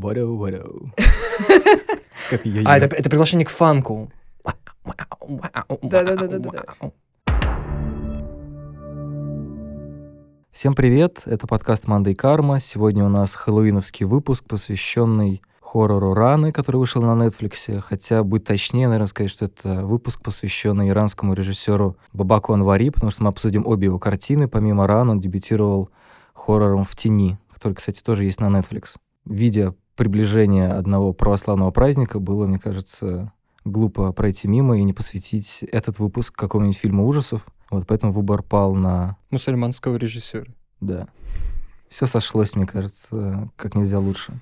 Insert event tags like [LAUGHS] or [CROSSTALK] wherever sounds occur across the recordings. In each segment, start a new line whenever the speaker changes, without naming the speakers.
Варю, варю. [LAUGHS] Как ее
А, это, это приглашение к фанку.
Да-да-да-да-да.
Всем привет, это подкаст «Манда и карма». Сегодня у нас хэллоуиновский выпуск, посвященный хоррору «Раны», который вышел на Netflix. Хотя, быть точнее, наверное, сказать, что это выпуск, посвященный иранскому режиссеру Бабаку Анвари, потому что мы обсудим обе его картины. Помимо «Ран» он дебютировал хоррором «В тени», который, кстати, тоже есть на Netflix. Видя приближение одного православного праздника, было, мне кажется, глупо пройти мимо и не посвятить этот выпуск какому-нибудь фильму ужасов. Вот поэтому выбор пал на...
Мусульманского режиссера.
Да. Все сошлось, мне кажется, как нельзя лучше.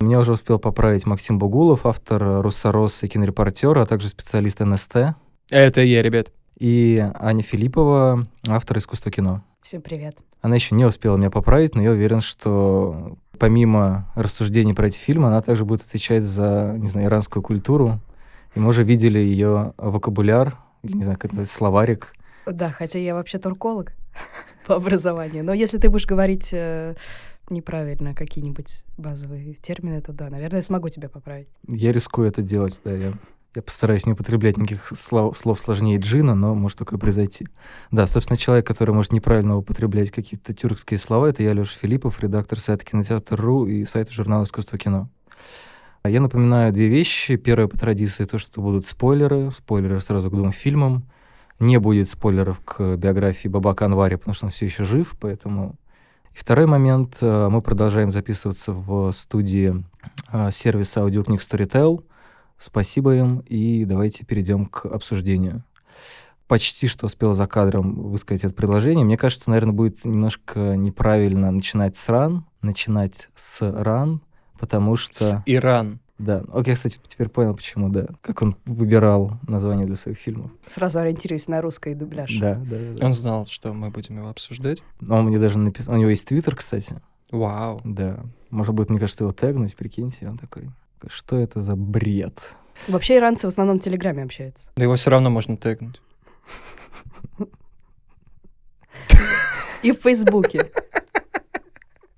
Меня уже успел поправить Максим Бугулов, автор «Руссороса» и кинорепортер, а также специалист НСТ.
Это я, ребят.
И Аня Филиппова, автор искусства кино.
Всем привет.
Она еще не успела меня поправить, но я уверен, что помимо рассуждений про эти фильмы, она также будет отвечать за, не знаю, иранскую культуру. И мы уже видели ее вокабуляр, или, не знаю, как это называется, словарик.
Да, хотя я вообще турколог [LAUGHS] по образованию. Но если ты будешь говорить э, неправильно какие-нибудь базовые термины, то да, наверное, я смогу тебя поправить.
Я рискую это делать, да, я, я постараюсь не употреблять никаких слов, слов сложнее джина, но может такое произойти. Да, собственно, человек, который может неправильно употреблять какие-то тюркские слова, это я, Леша Филиппов, редактор сайта «Кинотеатр.ру» и сайта журнала «Искусство кино». А Я напоминаю две вещи. Первое, по традиции, то, что будут спойлеры. Спойлеры сразу к двум фильмам. Не будет спойлеров к биографии Бабака Анвари, потому что он все еще жив, поэтому... И второй момент. э, Мы продолжаем записываться в студии э, сервиса аудиокниг Storytel. Спасибо им, и давайте перейдем к обсуждению. Почти что успел за кадром высказать это предложение. Мне кажется, наверное, будет немножко неправильно начинать с ран, начинать с ран, потому что...
С Иран.
Да, окей, кстати, теперь понял, почему, да. Как он выбирал название для своих фильмов.
Сразу ориентируюсь на русский дубляж.
Да, да, да. да.
Он знал, что мы будем его обсуждать.
Он мне даже написал... У него есть твиттер, кстати.
Вау.
Да. Может быть, мне кажется, его тегнуть, прикиньте. Он такой, что это за бред?
Вообще иранцы в основном в Телеграме общаются.
Но его все равно можно тегнуть.
И в Фейсбуке.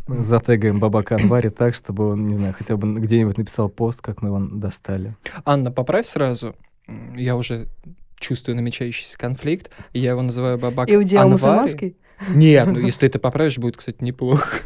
Мы затегаем Бабака Анвари так, чтобы он, не знаю, хотя бы где-нибудь написал пост, как мы его достали.
Анна, поправь сразу. Я уже чувствую намечающийся конфликт. Я его называю Бабак
Иудео
Анвари.
мусульманский?
Нет, ну если ты это поправишь, будет, кстати, неплохо.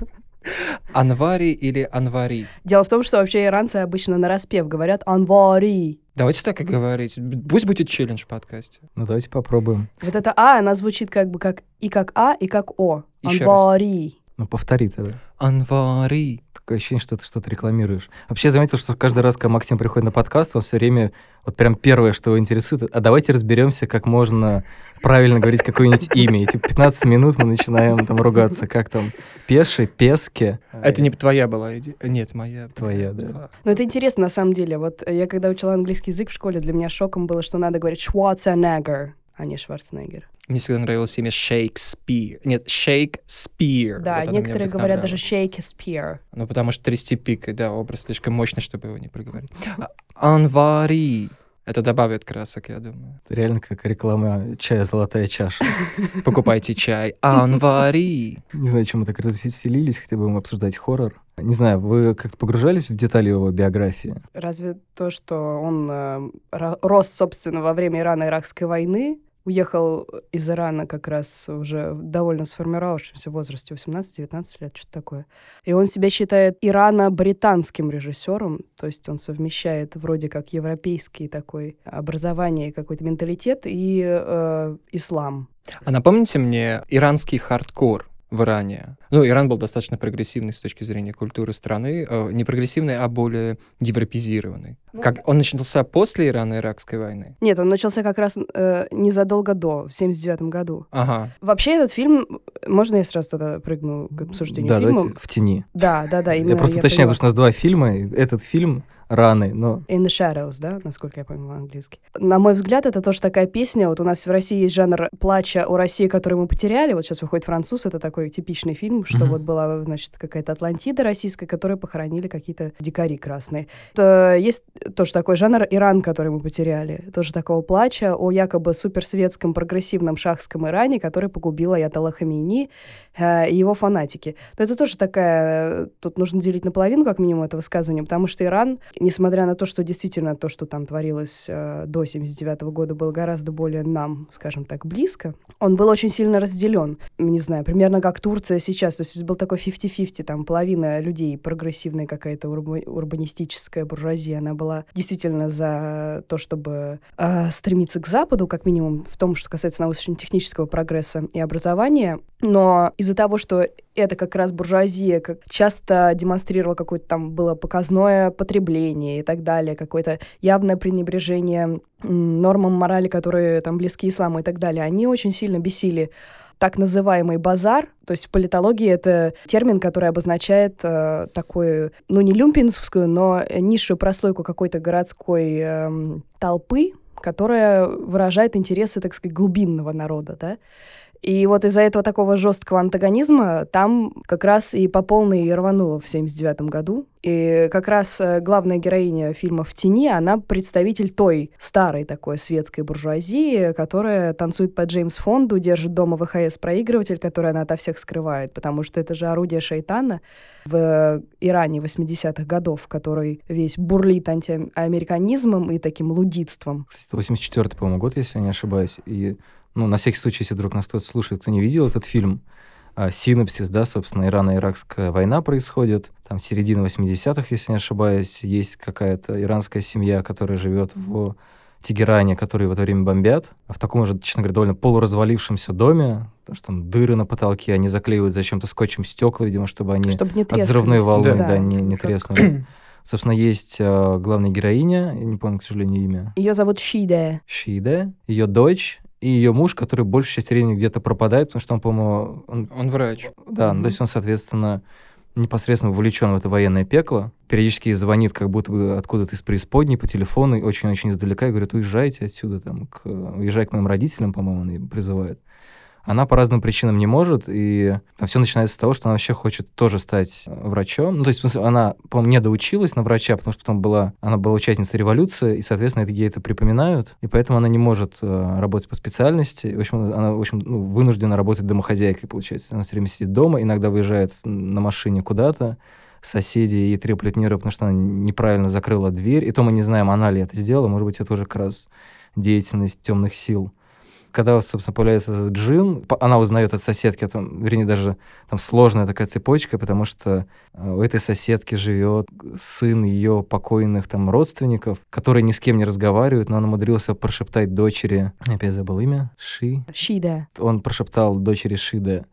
Анвари или Анвари?
Дело в том, что вообще иранцы обычно на распев говорят «анвари».
Давайте так и говорить. Пусть будет челлендж в подкасте.
Ну, давайте попробуем.
Вот это «а», она звучит как бы как и как «а», и как «о».
Еще раз.
Ну, повтори тогда.
Анвари.
Такое ощущение, что ты что-то рекламируешь. Вообще, я заметил, что каждый раз, когда Максим приходит на подкаст, он все время, вот прям первое, что его интересует, а давайте разберемся, как можно правильно говорить какое-нибудь имя. И типа 15 минут мы начинаем там ругаться, как там, Пеши, Пески.
Это не твоя была идея? Нет, моя.
Твоя, да.
Но это интересно на самом деле. Вот я когда учила английский язык в школе, для меня шоком было, что надо говорить Schwarzenegger, а не Шварценеггер.
Мне всегда нравилось имя Shakespeare. Нет, Шейкспир.
Да,
Вот
некоторые говорят даже. Shakespeare.
Ну, потому что трясти пикой, да, образ слишком мощный, чтобы его не проговорить. А, Анвари. Это добавит красок, я думаю.
Это реально как реклама чая «Золотая чаша». [LAUGHS]
Покупайте чай. Анвари.
Не знаю, чем мы так развеселились, хотя будем обсуждать хоррор. Не знаю, вы как-то погружались в детали его биографии?
Разве то, что он э, ро- рос, собственно, во время Ирано-Иракской войны, уехал из Ирана как раз уже в довольно сформировавшемся возрасте, 18-19 лет, что-то такое. И он себя считает ирано-британским режиссером, то есть он совмещает вроде как европейский такой образование, какой-то менталитет и э, ислам.
А напомните мне иранский хардкор в Иране. Ну, Иран был достаточно прогрессивный с точки зрения культуры страны. э, не прогрессивный, а более европезированный.
Ну,
Как он начался после Ирано-Иракской войны?
Нет, он начался как раз э, незадолго до, в 79 году.
Ага.
Вообще этот фильм, можно я сразу тогда прыгну к обсуждению
Да,
фильма?
давайте в тени.
Да, да, да.
Я
именно
просто уточняю,
поняла.
потому что у нас два фильма. и Этот фильм раны, но...
In the Shadows, да, насколько я понимаю английский. На мой взгляд, это тоже такая песня. Вот у нас в России есть жанр плача о России, которую мы потеряли. Вот сейчас выходит «Француз», это такой типичный фильм, что
Мгм.
вот была, значит, какая-то Атлантида российская, которую похоронили какие-то дикари красные. Это есть тоже такой жанр «Иран», который мы потеряли. Тоже такого плача о якобы суперсветском прогрессивном шахском Иране, который погубил Аятолла Хамини э, и его фанатики. Но это тоже такая... э, Тут нужно делить наполовину, как минимум, это высказывание, потому что Иран, несмотря на то, что действительно то, что там творилось э, до 79 года, было гораздо более нам, скажем так, близко, он был очень сильно разделен. Не знаю, примерно как Турция сейчас. То есть был такой 50-50, там половина людей прогрессивная какая-то урба- урбанистическая буржуазия, она была действительно за то, чтобы э, стремиться к Западу, как минимум в том, что касается научно-технического прогресса и образования. Но из-за того, что это как раз буржуазия как часто демонстрировала какое-то там было показное потребление и так далее, какое-то явное пренебрежение нормам морали, которые там близки исламу и так далее, они очень сильно бесили так называемый базар, то есть в политологии это термин, который обозначает э, такую, ну не люмпинсовскую, но низшую прослойку какой-то городской эм, толпы, которая выражает интересы, так сказать, глубинного народа, да. И вот из-за этого такого жесткого антагонизма там как раз и по полной и рвануло в 79 году. И как раз э, главная героиня фильма «В тени», она представитель той старой такой светской буржуазии, которая танцует по Джеймс Фонду, держит дома ВХС-проигрыватель, который она ото всех скрывает, потому что это же орудие шайтана в Иране 80-х годов, который весь бурлит антиамериканизмом и таким лудитством.
Кстати, 84 по-моему, год, если я не ошибаюсь. И, ну, на всякий случай, если вдруг нас кто-то слушает, кто не видел этот фильм, а, синопсис, да, собственно, Ирано-Иракская война происходит. Там середина 80-х, если не ошибаюсь, есть какая-то иранская семья, которая живет в Тегеране, которые в это время бомбят. А в таком же, честно говоря, довольно полуразвалившемся доме, потому что там дыры на потолке, они заклеивают зачем-то скотчем стекла, видимо, чтобы они
Чтобы не
от взрывной волны,
Да.
да, не, не треснули. [COUGHS] Собственно, есть э, главная героиня, я не помню, к сожалению, имя,
Ее зовут Шиде.
Шида, ее дочь и ее муж, который большую часть времени где-то пропадает, потому что он, по-моему, он-
Он врач.
да, ну,
Мгм.
то есть он, соответственно, непосредственно вовлечен в это военное пекло. Периодически звонит как будто бы откуда-то из преисподней по телефону, и очень-очень издалека, и говорит, уезжайте отсюда, там, к... уезжай к моим родителям, по-моему, он ее призывает. Она по разным причинам не может, и все начинается с того, что она вообще хочет тоже стать э, врачом. Ну, то есть, в смысле, она, по-моему, не доучилась на врача, потому что потом была, она была участницей революции, и, соответственно, это, ей это припоминают, и поэтому она не может э, работать по специальности. В общем, она, в общем, ну, вынуждена работать домохозяйкой, получается. Она все время сидит дома, иногда выезжает на машине куда-то, соседи ей треплют нервы, потому что она неправильно закрыла дверь. И то мы не знаем, она ли это сделала. Может быть, это тоже как раз деятельность темных сил. Когда, собственно, появляется этот джин, она узнает от соседки, о том, вернее, даже там сложная такая цепочка, потому что э, у этой соседки живет сын ее покойных там родственников, который ни с кем не разговаривает, но он умудрился прошептать дочери, опять забыл имя, Ши,
Шиде.
он прошептал дочери Шиде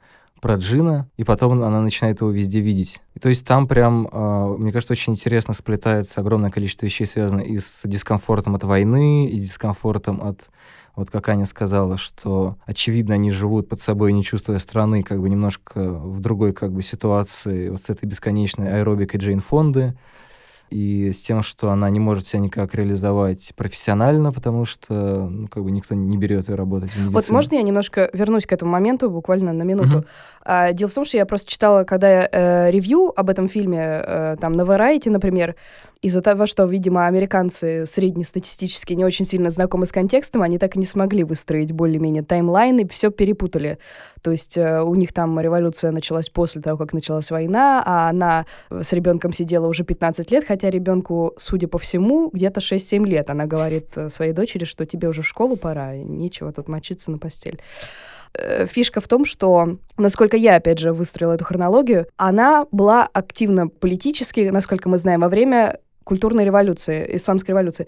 про Джина, и потом она начинает его везде видеть. И то есть там прям, э, мне кажется, очень интересно сплетается огромное количество вещей, связанных и с дискомфортом от войны, и дискомфортом от вот как Аня сказала, что, очевидно, они живут под собой, не чувствуя страны, как бы немножко в другой как бы ситуации, вот с этой бесконечной аэробикой Джейн Фонды, и с тем, что она не может себя никак реализовать профессионально, потому что, ну, как бы никто не берет ее работать в.
Вот можно я немножко вернусь к этому моменту, буквально на минуту?
Мгм.
А, дело в том, что я просто читала, когда я, э, ревью об этом фильме, э, там, на Variety, например, из-за того, что, видимо, американцы среднестатистически не очень сильно знакомы с контекстом, они так и не смогли выстроить более-менее таймлайн и все перепутали. То есть э, у них там революция началась после того, как началась война, а она с ребенком сидела уже 15 лет, хотя ребенку, судя по всему, где-то 6-7 лет. Она говорит э, своей дочери, что тебе уже в школу пора, нечего тут мочиться на постель э, фишка в том, что, насколько я, опять же, выстроила эту хронологию, она была активно политически, насколько мы знаем, во время культурной революции, исламской революции.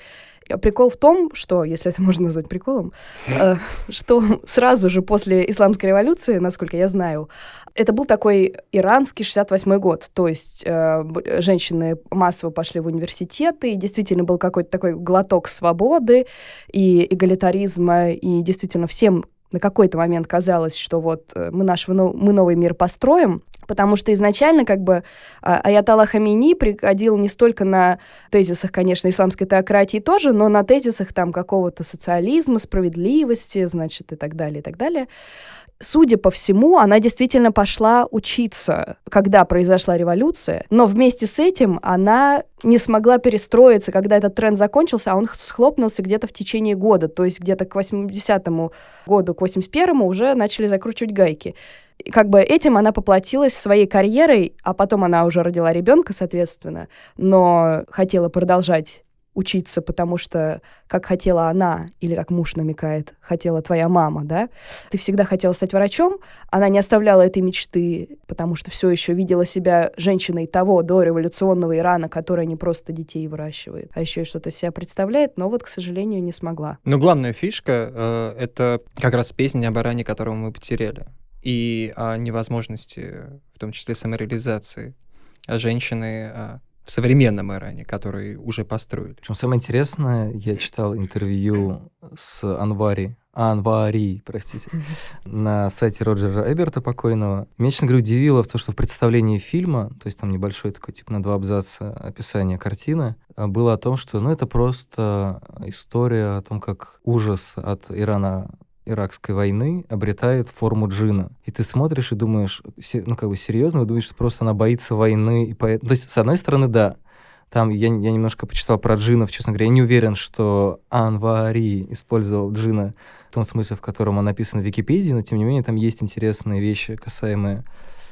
Прикол в том, что, если это [LAUGHS] можно назвать приколом, э, что сразу же после исламской революции, насколько я знаю, это был такой иранский 68 год. То есть э, женщины массово пошли в университеты, и действительно был какой-то такой глоток свободы и эгалитаризма, и действительно всем на какой-то момент казалось, что вот э, мы наш мы новый мир построим, потому что изначально как бы а, Аятолла Хамини приходил не столько на тезисах, конечно, исламской теократии тоже, но на тезисах там какого-то социализма, справедливости, значит, и так далее, и так далее судя по всему, она действительно пошла учиться, когда произошла революция, но вместе с этим она не смогла перестроиться, когда этот тренд закончился, а он схлопнулся где-то в течение года, то есть где-то к 80-му году, к 81-му уже начали закручивать гайки. И как бы этим она поплатилась своей карьерой, а потом она уже родила ребенка, соответственно, но хотела продолжать учиться, потому что, как хотела она, или как муж намекает, хотела твоя мама, да, ты всегда хотела стать врачом, она не оставляла этой мечты, потому что все еще видела себя женщиной того до революционного Ирана, которая не просто детей выращивает, а еще и что-то себя представляет, но вот, к сожалению, не смогла.
Но главная фишка э, — это как раз песня об Иране, которого мы потеряли, и о невозможности, в том числе самореализации женщины а, в современном Иране, который уже построили.
Причем самое интересное, я читал интервью с Анвари, Анвари, простите, на сайте Роджера Эберта покойного. Меня, честно говоря, удивило в то, что в представлении фильма, то есть там небольшой такой, типа на два абзаца описание картины, а, было о том, что, ну, это просто история о том, как ужас от Ирана иракской войны обретает форму джина. И ты смотришь и думаешь, ну, как бы серьезно, вы думаете, что просто она боится войны. И по... То есть, с одной стороны, да, там я, я немножко почитал про джинов, честно говоря, я не уверен, что Анвари использовал джина в том смысле, в котором он написан в Википедии, но тем не менее там есть интересные вещи, касаемые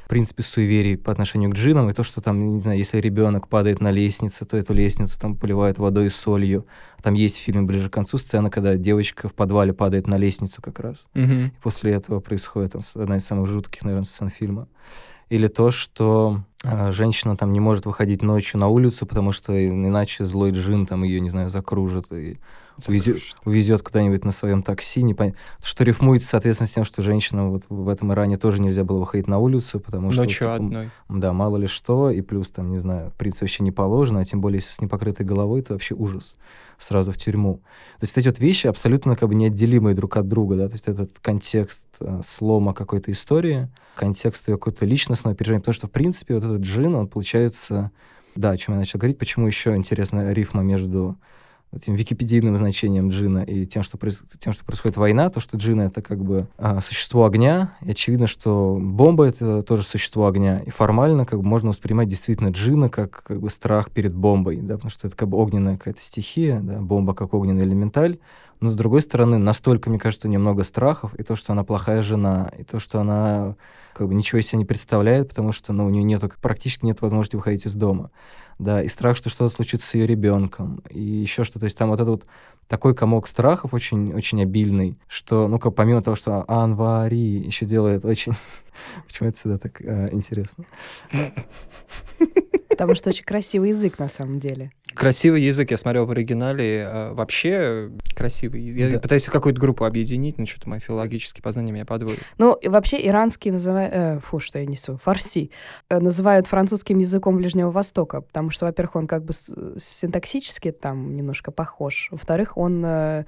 в принципе, суеверий по отношению к джинам, и то, что там, не знаю, если ребенок падает на лестницу, то эту лестницу там поливают водой и солью. Там есть в фильме ближе к концу сцена, когда девочка в подвале падает на лестницу как раз.
Mm-hmm.
И после этого происходит там, одна из самых жутких, наверное, сцен фильма. Или то, что э, женщина там не может выходить ночью на улицу, потому что иначе злой джин там ее, не знаю, закружит и увезет, увезет куда-нибудь на своем такси. Не пон... Что рифмуется, соответственно, с тем, что женщина вот в этом Иране тоже нельзя было выходить на улицу, потому что...
Ночью типа, одной.
Да, мало ли что, и плюс там, не знаю, в принципе, вообще не положено, а тем более, если с непокрытой головой, то вообще ужас. Сразу в тюрьму. То есть эти вот вещи абсолютно как бы неотделимые друг от друга, да, то есть этот контекст э, слома какой-то истории, контекст ее какой-то личностного переживания, потому что, в принципе, вот этот джин, он получается... Да, о чем я начал говорить, почему еще интересная рифма между этим википедийным значением джина и тем, что, тем, что происходит война, то, что джина — это как бы а, существо огня, и очевидно, что бомба — это тоже существо огня, и формально как бы можно воспринимать действительно джина как, как бы страх перед бомбой, да, потому что это как бы огненная какая-то стихия, да, бомба как огненный элементаль, но, с другой стороны, настолько, мне кажется, немного страхов, и то, что она плохая жена, и то, что она как бы ничего из себя не представляет, потому что ну, у нее нет, практически нет возможности выходить из дома да, и страх, что что-то случится с ее ребенком, и еще что-то. То есть там вот этот вот такой комок страхов очень, очень обильный, что, ну, как помимо того, что Анвари еще делает очень... [LAUGHS] Почему это всегда так э, интересно? [LAUGHS]
Потому что очень красивый язык на самом деле.
Красивый язык, я смотрел в оригинале. А, вообще красивый. Я да. пытаюсь какую-то группу объединить, но что-то мои филологические познания меня подводят.
Ну, и вообще иранский называют... Э, фу, что я несу. Фарси. Э, называют французским языком Ближнего Востока, потому что, во-первых, он как бы синтаксически там немножко похож. Во-вторых, он... Э,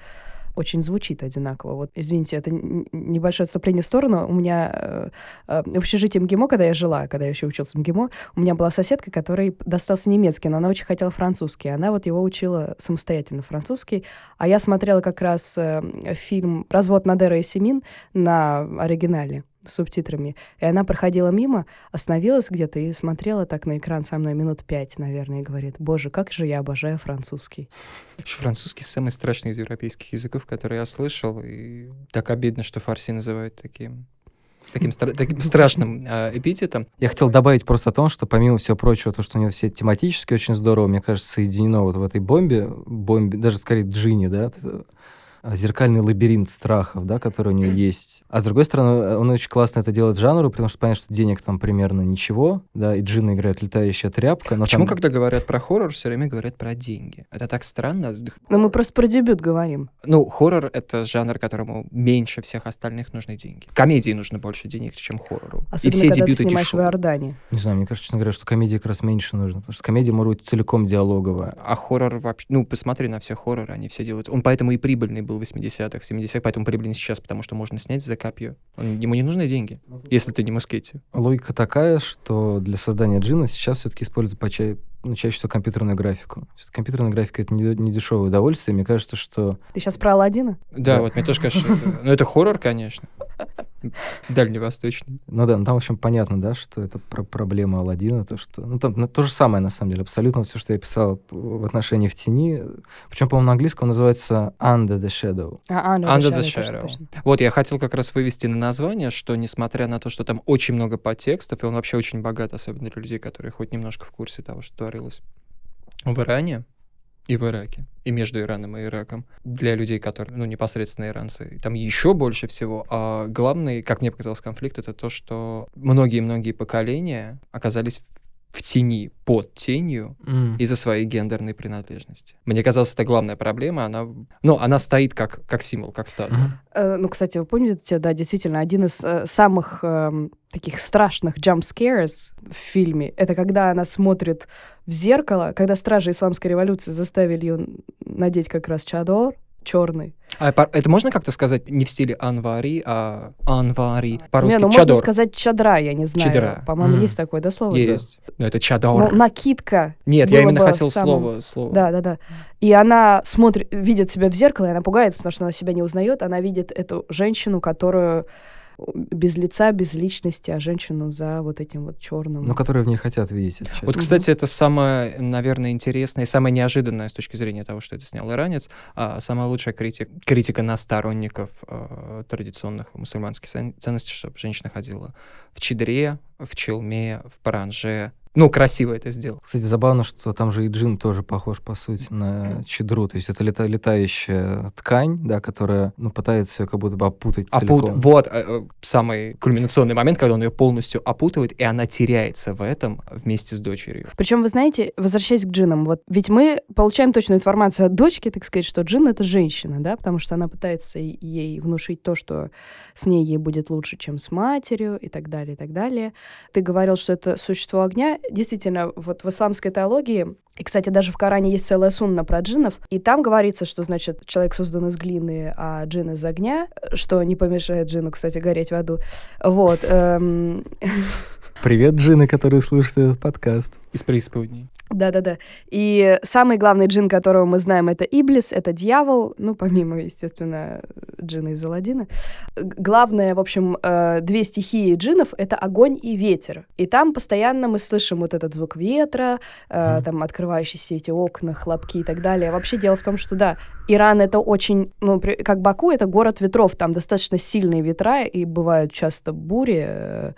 очень звучит одинаково. Вот, извините, это небольшое отступление в сторону. У меня э, э, в общежитии МГИМО, когда я жила, когда я еще учился в МГИМО, у меня была соседка, которой достался немецкий, но она очень хотела французский. Она вот его учила самостоятельно французский. А я смотрела как раз э, фильм «Развод Надера и Семин» на оригинале с субтитрами. И она проходила мимо, остановилась где-то и смотрела так на экран со мной минут пять, наверное, и говорит, боже, как же я обожаю французский.
Французский самый страшный из европейских языков, который я слышал, и так обидно, что фарси называют таким таким, стра- таким страшным э, эпитетом.
Я хотел добавить просто о том, что помимо всего прочего, то, что у него все тематически очень здорово, мне кажется, соединено вот в этой бомбе, бомбе, даже скорее джине, да, зеркальный лабиринт страхов, да, который у нее [CLEARS THROAT] есть. А с другой стороны, э, он очень классно это делает жанру, потому что понятно, что денег там примерно ничего, да, и Джина играет летающая тряпка.
Но Почему, там... когда говорят про хоррор, все время говорят про деньги? Это так странно.
Но мы просто про дебют говорим.
Ну, хоррор — это жанр, которому меньше всех остальных нужны деньги. Комедии нужно больше денег, чем хоррору.
Особенно, и все когда дебюты ты снимаешь дешевые. в Иордании.
Не знаю, мне кажется, честно говоря, что комедии как раз меньше нужно, потому что комедия может быть целиком диалоговая.
А хоррор вообще... Ну, посмотри на все хорроры, они все делают... Он поэтому и прибыльный был в 80-х, в 70-х, поэтому прибыльный сейчас, потому что можно снять за копье. Он, ему не нужны деньги, если ты не Мускетти.
Логика такая, что для создания джина сейчас все-таки используют поча... ну, чаще всего компьютерную графику. Компьютерная графика — это не, не дешевое удовольствие. Мне кажется, что
Ты сейчас про Алладина?
Да,
Да.
вот мне тоже кажется, что- ну это хоррор, конечно. Дальневосточный.
Ну да, ну там, в общем, понятно, да, что это про проблема Алладина, то, что... Ну, там ну, то же самое, на самом деле, абсолютно все, что я писал в отношении «В тени». Причем, по-моему, на английском он называется «Under the Shadow».
А, ну,
Under the
точно,
Shadow.
точно.
Вот, я хотел как раз вывести на название, что несмотря на то, что там очень много подтекстов, и он вообще очень богат, особенно для людей, которые хоть немножко в курсе того, что творилось в Иране и в Ираке, и между Ираном и Ираком, для людей, которые, ну, непосредственно иранцы, там еще больше всего. А главный, как мне показалось, конфликт — это то, что многие-многие поколения оказались в тени, под тенью из-за своей гендерной принадлежности. Мне казалось, это главная проблема. Она, ну, она стоит как, как символ, как статуя.
Мгм.
Э, Ну, кстати, вы помните, да, действительно, один из э, самых эм, таких страшных jump scares в фильме, это когда она смотрит в зеркало, когда стражи исламской революции заставили ее надеть как раз чадор черный.
А это можно как-то сказать не в стиле анвари, а анвари? По-русски
Не, ну можно
чадор.
сказать чадра, я не знаю.
Чадра.
По-моему,
М.
есть такое, да, слово?
Есть. Но это
Ну,
чадор.
накидка.
Нет, я именно хотел
самом-
слово, слово.
Да, да, да. И она смотрит, видит себя в зеркало, и она пугается, потому что она себя не узнает. Она видит эту женщину, которую без лица, без личности, а женщину за вот этим вот черным.
Ну, которые в ней хотят видеть отчасти.
Вот, кстати, это самое, наверное, интересное и самое неожиданное с точки зрения того, что это снял иранец, а самая лучшая критика, критика на сторонников э, традиционных мусульманских цен- ценностей, чтобы женщина ходила в чедре, в челме, в паранже. Ну, красиво это сделал.
Кстати, забавно, что там же и джин тоже похож, по сути, на чедру. То есть это лета- летающая ткань, да, которая ну, пытается ее как будто бы опутать
Опут...
целиком.
Вот э, э, самый кульминационный момент, когда он ее полностью опутывает, и она теряется в этом вместе с дочерью.
Причем, вы знаете, возвращаясь к джинам, вот ведь мы получаем точную информацию от дочки, так сказать, что джин — это женщина, да, потому что она пытается ей внушить то, что с ней ей будет лучше, чем с матерью, и так далее, и так далее. Ты говорил, что это существо огня. Действительно, вот в исламской теологии, и, кстати, даже в Коране есть целая сунна про джинов, и там говорится, что, значит, человек создан из глины, а джин из огня, что не помешает джину, кстати, гореть в аду. Вот. эм,
Привет, джины, которые слушают этот подкаст.
Из преисподней.
Да-да-да. И самый главный джин, которого мы знаем, это Иблис, это дьявол, ну, помимо, естественно, джина из Аладдина. Главное, в общем, э, две стихии джинов — это огонь и ветер. И там постоянно мы слышим вот этот звук ветра, э, там открывающиеся эти окна, хлопки и так далее. Вообще дело в том, что, да, Иран — это очень, ну, как Баку, это город ветров, там достаточно сильные ветра, и бывают часто бури, э,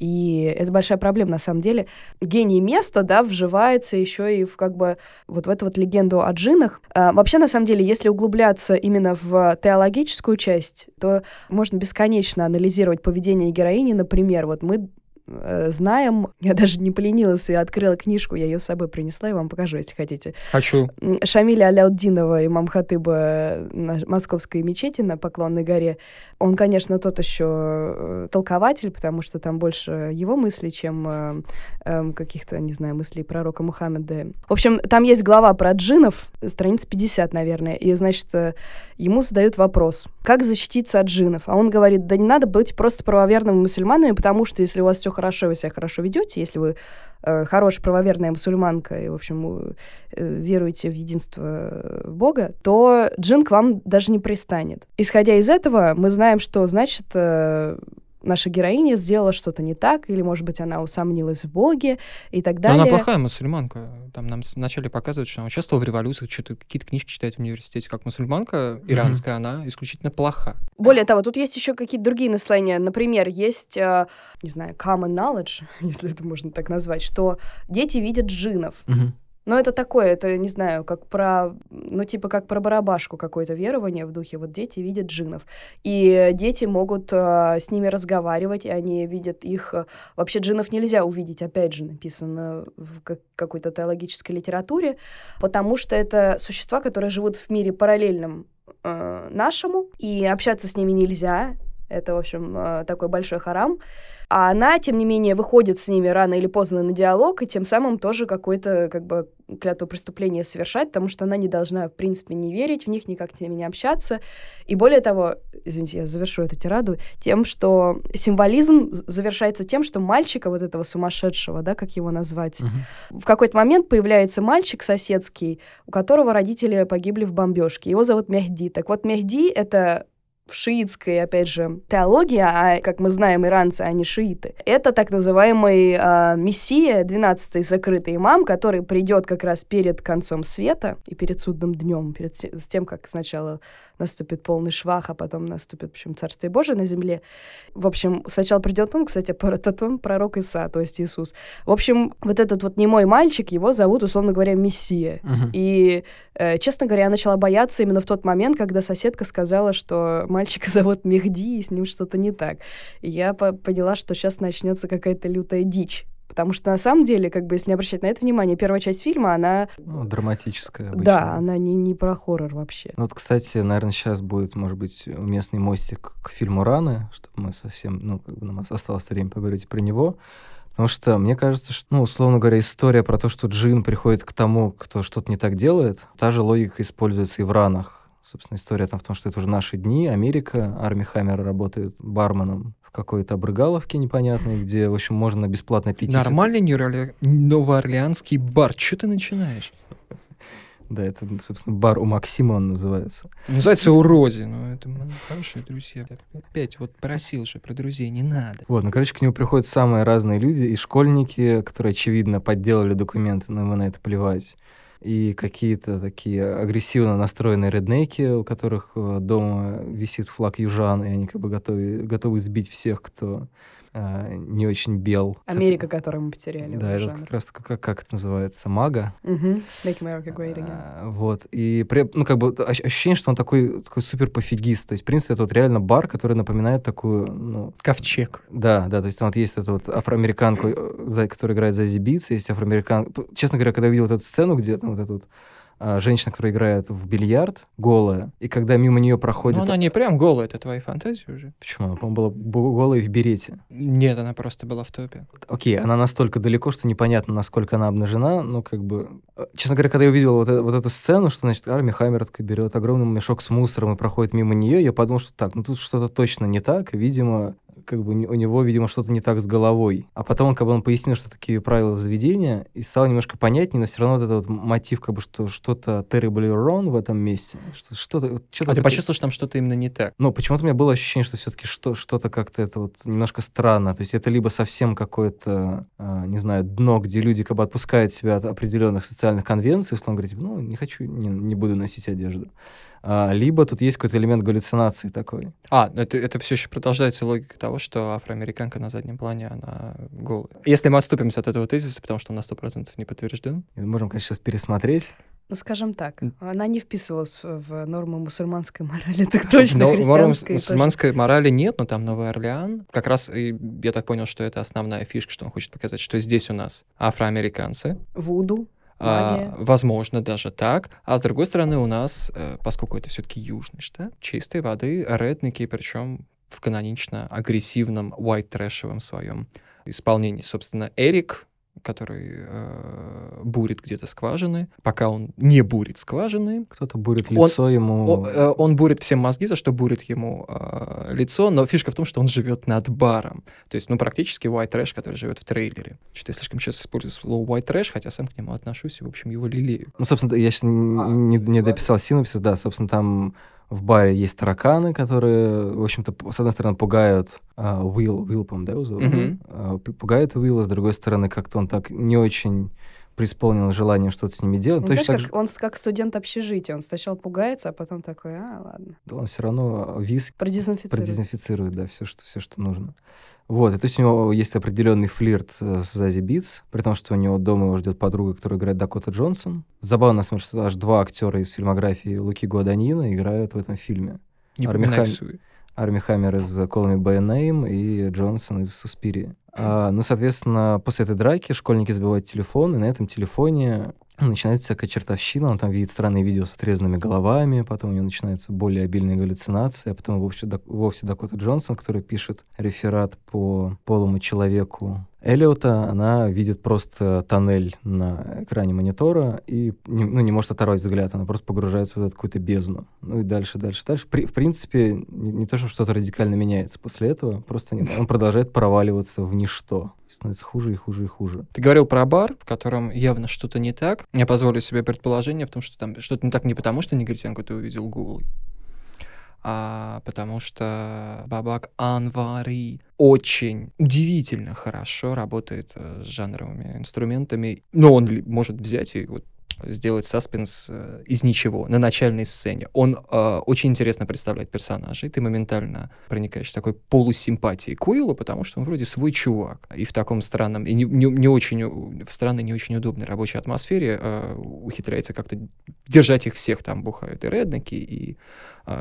и это большая проблема, на самом деле гений места, да, вживается еще и в как бы вот в эту вот легенду о джинах. А, вообще, на самом деле, если углубляться именно в теологическую часть, то можно бесконечно анализировать поведение героини. Например, вот мы э, знаем, я даже не поленилась и открыла книжку, я ее с собой принесла и вам покажу, если хотите.
Хочу.
Шамиля Аляутдинова, имам Хатыба на Московской мечети на Поклонной горе, он, конечно, тот еще э, толкователь, потому что там больше его мыслей, чем э, эм, каких-то, не знаю, мыслей пророка Мухаммеда. В общем, там есть глава про джинов, страница 50, наверное, и, значит, э, ему задают вопрос, как защититься от джинов? А он говорит, да не надо быть просто правоверными мусульманами, потому что если у вас все хорошо, вы себя хорошо ведете, если вы э, хорошая правоверная мусульманка и, в общем, э, веруете в единство э, Бога, то джин к вам даже не пристанет. Исходя из этого, мы знаем, что значит э, наша героиня сделала что-то не так, или, может быть, она усомнилась в Боге и так
Но
далее.
она плохая мусульманка. Там нам начали показывать, что она участвовала в революциях, что-то какие-то книжки читает в университете. Как мусульманка иранская, она исключительно плоха.
Более того, тут есть еще какие-то другие наслоения. Например, есть, э, не знаю, common knowledge, [LAUGHS] если это можно так назвать, что дети видят джинов.
Мгм.
Но это такое, это, не знаю, как про, ну, типа, как про барабашку какое-то верование в духе. Вот дети видят джинов. И дети могут э, с ними разговаривать, и они видят их... Вообще джинов нельзя увидеть, опять же, написано в как- какой-то теологической литературе, потому что это существа, которые живут в мире параллельном э, нашему, и общаться с ними нельзя, Это, в общем, э, такой большой харам. А она, тем не менее, выходит с ними рано или поздно на диалог, и тем самым тоже какое-то, как бы, клятво преступление совершать, потому что она не должна, в принципе, не верить в них, никак с ними не общаться. И более того, извините, я завершу эту тираду, тем, что символизм завершается тем, что мальчика, вот этого сумасшедшего, да, как его назвать,
Мгм.
в какой-то момент появляется мальчик соседский, у которого родители погибли в бомбежке. Его зовут Мехди. Так вот, Мехди — это в шиитской, опять же, теологии, а, как мы знаем, иранцы, они шииты. Это так называемый а, мессия, 12-й закрытый имам, который придет как раз перед концом света и перед судным днем, перед с тем, как сначала наступит полный швах, а потом наступит, в общем, Царствие Божие на земле. В общем, сначала придет он, кстати, пр- потом пророк Иса, то есть Иисус. В общем, вот этот вот немой мальчик, его зовут, условно говоря, Мессия.
Мгм.
И, э, честно говоря, я начала бояться именно в тот момент, когда соседка сказала, что мальчика зовут Мехди, и с ним что-то не так. И я по- поняла, что сейчас начнется какая-то лютая дичь. Потому что на самом деле, как бы, если не обращать на это внимание, первая часть фильма, она,
Ну, драматическая обычно.
да, она не, не про хоррор вообще.
Ну Вот, кстати, наверное, сейчас будет, может быть, уместный мостик к фильму «Раны», чтобы мы совсем, ну, как бы нам осталось время поговорить про него. Потому что мне кажется, что, ну, условно говоря, история про то, что Джин приходит к тому, кто что-то не так делает, та же логика используется и в «Ранах». Собственно, история там в том, что это уже наши дни, Америка, Арми Хаммер работает барменом в какой-то обрыгаловке непонятной, где, в общем, можно бесплатно пить.
Нормальный Нью-Орли- новоорлеанский бар. Что ты начинаешь?
Да, это, собственно, бар у Максима он называется.
Называется уроди. Ну, это мы хорошие друзья. Опять вот просил же про друзей, не надо.
Вот, ну, короче, к нему приходят самые разные люди, и школьники, которые, очевидно, подделали документы, но ему на это плевать, и какие-то такие агрессивно настроенные реднеки, у которых э, дома висит флаг южан, и они как бы готовы, готовы сбить всех, кто э, не очень бел.
Америка, которую мы потеряли.
Да, это
жанр.
как раз как, как это называется, мага.
Мгм. Make America Great Again.
А, Вот. И, при- ну, как бы ощ- ощущение, что он такой, такой супер пофигист. То есть, в принципе, это вот реально бар, который напоминает такую, ну,
Ковчег.
да, да, то есть там вот есть эта вот афроамериканка, э, которая играет за Битс, есть афроамериканка. Честно говоря, когда я видел вот эту сцену, где там вот эта вот женщина, которая играет в бильярд, голая, и когда мимо нее проходит...
Но она не прям голая, это твои фантазии уже.
Почему? Она, по-моему, была голая в берете.
Нет, она просто была в топе.
Окей, она настолько далеко, что непонятно, насколько она обнажена, но как бы... э, Честно говоря, когда я увидел вот, э- вот эту сцену, что, значит, Арми Хаммер такой берет огромный мешок с мусором и проходит мимо нее, я подумал, что так, ну тут что-то точно не так, и, видимо, как бы у него, видимо, что-то не так с головой. А потом, как бы он пояснил, что такие правила заведения, и стало немножко понятнее, но все равно вот этот вот мотив, как бы, что что-то terribly wrong в этом месте, что что-то... что-то
А ты
такое-
почувствовал, что там что-то именно не так?
ну, почему-то у меня было ощущение, что все-таки что, что-то как-то это вот немножко странно. То есть это либо совсем какое-то, а, не знаю, дно, где люди как бы отпускают себя от определенных социальных конвенций, условно говоря, типа, ну, не хочу, не, не буду носить одежду. А, либо тут есть какой-то элемент галлюцинации такой.
А, ну это, это все еще продолжается логика того, что афроамериканка на заднем плане, она голая. Если мы отступимся от этого тезиса, потому что он на 100% не подтвержден,
можем, конечно, сейчас пересмотреть.
Ну, скажем так, она не вписывалась в, в нормы мусульманской морали, [LAUGHS] так точно,
Но нормы
христианской. тоже.
мусульманской морали нет, но там Новый Орлеан. Как раз и я так понял, что это основная фишка, что он хочет показать, что здесь у нас афроамериканцы,
Вуду,
а, возможно, даже так. А с другой стороны, у нас, э, поскольку это все-таки южный штат, чистой воды редники, причем в канонично агрессивном white трэшевом своем исполнении. Собственно, Эрик, который э, бурит где-то скважины, пока он не бурит скважины,
Кто-то бурит
Он-
лицо ему.
о- э, он бурит всем мозги, за что бурит ему э, лицо, но фишка в том, что он живет над баром. То есть, ну, практически white trash, который живет в трейлере. Что-то я слишком часто использую слово white trash, хотя сам к нему отношусь и, в общем, его лелею.
Ну, собственно, я сейчас не, не дописал синопсис, да, собственно, там в баре есть тараканы, которые, в общем-то, с одной стороны, пугают а, Уилл, Уилл, по-моему, да, его зовут? П- пугают Уилла, с другой стороны, как-то он так не очень преисполнен желанием что-то с ними делать.
Ну,
Точно
знаешь,
так
как, он как студент общежития. Он сначала пугается, а потом такой, а, ладно.
же он все равно виски
Продезинфицирует.
продезинфицирует, да, все, что, все, что нужно. Вот, и то есть у него есть определенный флирт э, с Зази Битс, при том, что у него дома его ждет подруга, которая играет Дакота Джонсон. Забавно, на самом деле, что аж два актера из фильмографии Луки Гуаданьина играют в этом фильме.
Не
Арми
поминай
Хам-
всуе.
Арми Хаммер из Call Me By Name и Джонсон из Суспирии. А, ну, соответственно, после этой драки школьники забивают телефон, и на этом телефоне начинается всякая чертовщина, он там видит странные видео с отрезанными головами, потом у него начинаются более обильные галлюцинации, а потом вовсе, вовсе Дакота Джонсон, который пишет реферат по полому человеку Эллиота, она видит просто тоннель на экране монитора и не, ну, не может оторвать взгляд, она просто погружается в какую-то бездну. Ну и дальше, дальше, дальше. При, в принципе, не, не то, что что-то радикально меняется после этого, просто не, он продолжает проваливаться в ничто. Становится хуже и хуже и хуже.
Ты говорил про бар, в котором явно что-то не так. Я позволю себе предположение в том, что там что-то не так не потому, что Негритенко ты увидел голый, а потому что Бабак Анвари очень удивительно хорошо работает э, с жанровыми инструментами, но он может взять и вот сделать саспенс э, из ничего на начальной сцене. Он э, очень интересно представляет персонажей, ты моментально проникаешь в такой полусимпатии к Уиллу, потому что он вроде свой чувак. И в таком странном, и не, не, не очень, в странной, не очень удобной рабочей атмосфере э, ухитряется как-то держать их всех. Там бухают и реднеки, и э,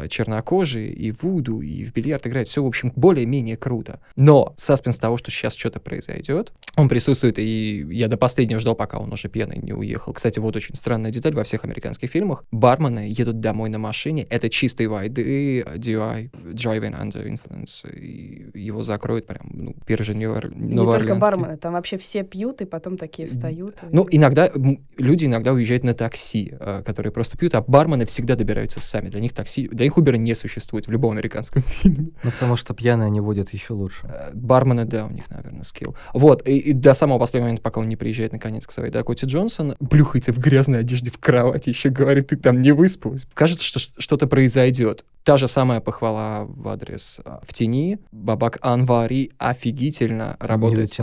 чернокожие, и вуду, и в бильярд играют. Все, в общем, более-менее круто. Но саспенс того, что сейчас что-то произойдет, он присутствует, и я до последнего ждал, пока он уже пьяный не уехал. Кстати, вот очень странная деталь во всех американских фильмах. Бармены едут домой на машине. Это чистый вайды, DUI, Driving Under Influence. И его закроют прям, ну, первый же Нью-
Не только бармены, там вообще все пьют, и потом такие встают.
Ну, иногда, люди иногда уезжают на такси, э, которые просто пьют, а бармены всегда добираются сами. Для них такси, для них Uber не существует в любом американском [LAUGHS] фильме.
Ну, потому что пьяные они водят еще лучше. Э,
бармены, да, у них, наверное, скилл. Вот, и, и до самого последнего момента, пока он не приезжает наконец к своей Дакоте Джонсон, плюхается в грязной одежде в кровати, еще говорит, ты там не выспалась. Кажется, что что-то произойдет. Та же самая похвала в адрес а, в тени. Бабак Анвари офигительно работает с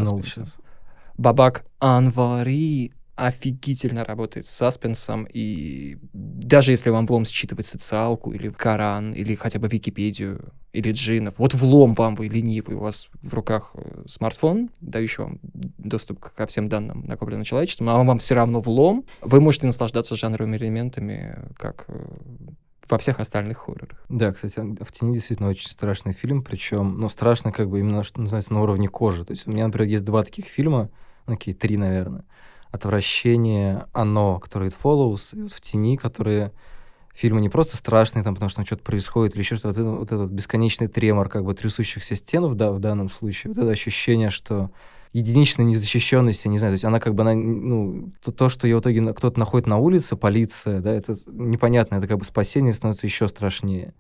Бабак Анвари офигительно работает с саспенсом, и даже если вам влом считывать социалку, или Коран, или хотя бы Википедию, или джинов, вот влом вам, вы ленивый, у вас в руках э, смартфон, дающий вам доступ ко всем данным, накопленным человечеством, а вам все равно влом, вы можете наслаждаться жанровыми элементами, как э, во всех остальных хоррорах.
Да, кстати, «В тени» действительно очень страшный фильм, причем, ну, страшно как бы именно, что называется, на уровне кожи. То есть у меня, например, есть два таких фильма, ну, такие три, наверное, отвращение «Оно», который «It Follows», и вот «В тени», которые фильмы не просто страшные, там, потому что там что-то происходит, или еще что-то, вот, вот этот бесконечный тремор как бы трясущихся стен в, да, в данном случае, вот это ощущение, что единичная незащищенность, я не знаю, то есть она как бы, она, ну, то, то что ее в итоге кто-то находит на улице, полиция, да, это непонятно, это как бы спасение становится еще страшнее.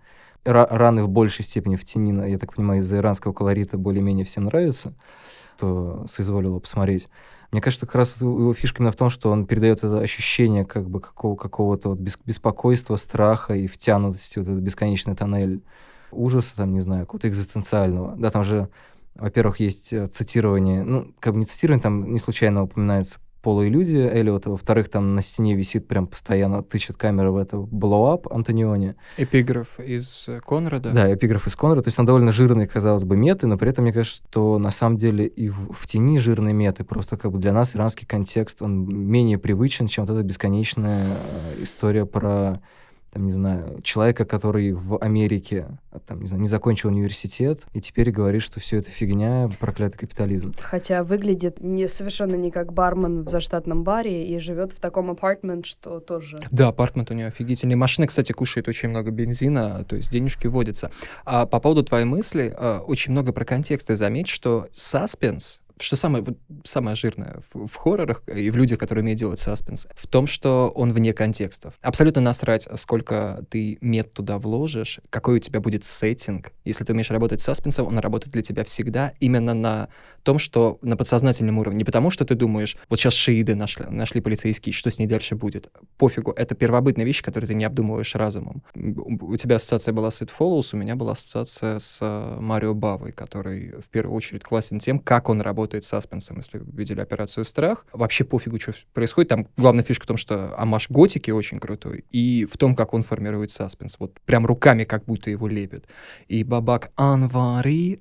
Ра раны в большей степени в тени, я так понимаю, из-за иранского колорита более-менее всем нравится, кто соизволил посмотреть. Мне кажется, как раз его фишка именно в том, что он передает это ощущение как бы какого- какого-то вот беспокойства, страха и втянутости, вот этот бесконечный тоннель ужаса, там, не знаю, какого-то экзистенциального. Да, там же, во-первых, есть э, цитирование, ну, как бы не цитирование, там не случайно упоминается полуиллюзия Эллиота, во-вторых, там на стене висит прям постоянно, тычет камера в это blow-up Антониони.
Эпиграф из э, Конрада.
Да, эпиграф из Конрада, то есть он довольно жирный, казалось бы, меты, но при этом, мне кажется, что на самом деле и в, в тени жирные меты, просто как бы для нас иранский контекст, он менее привычен, чем вот эта бесконечная э, история про там, не знаю, человека, который в Америке, а, там, не знаю, не закончил университет, и теперь говорит, что все это фигня, проклятый капитализм.
Хотя выглядит не, совершенно не как бармен в заштатном баре и живет в таком апартмент, что тоже...
Да, апартмент у него офигительный. Машина, кстати, кушает очень много бензина, то есть денежки водятся. А по поводу твоей мысли, а, очень много про контекст. И заметь, что саспенс что самое, вот, самое жирное в, в хоррорах и в людях, которые умеют делать саспенс, в том, что он вне контекстов. Абсолютно насрать, сколько ты мет туда вложишь, какой у тебя будет сеттинг. Если ты умеешь работать с саспенсом, он работает для тебя всегда именно на том, что на подсознательном уровне. Не потому, что ты думаешь, вот сейчас шииды нашли, нашли полицейские, что с ней дальше будет. Пофигу, это первобытная вещь, которую ты не обдумываешь разумом. У тебя ассоциация была с It Follows, у меня была ассоциация с э, Марио Бавой, который в первую очередь классен тем, как он работает с саспенсом, если видели операцию «Страх». Вообще пофигу, что происходит. Там главная фишка в том, что амаш готики очень крутой, и в том, как он формирует саспенс. Вот прям руками как будто его лепит. И Бабак Анвари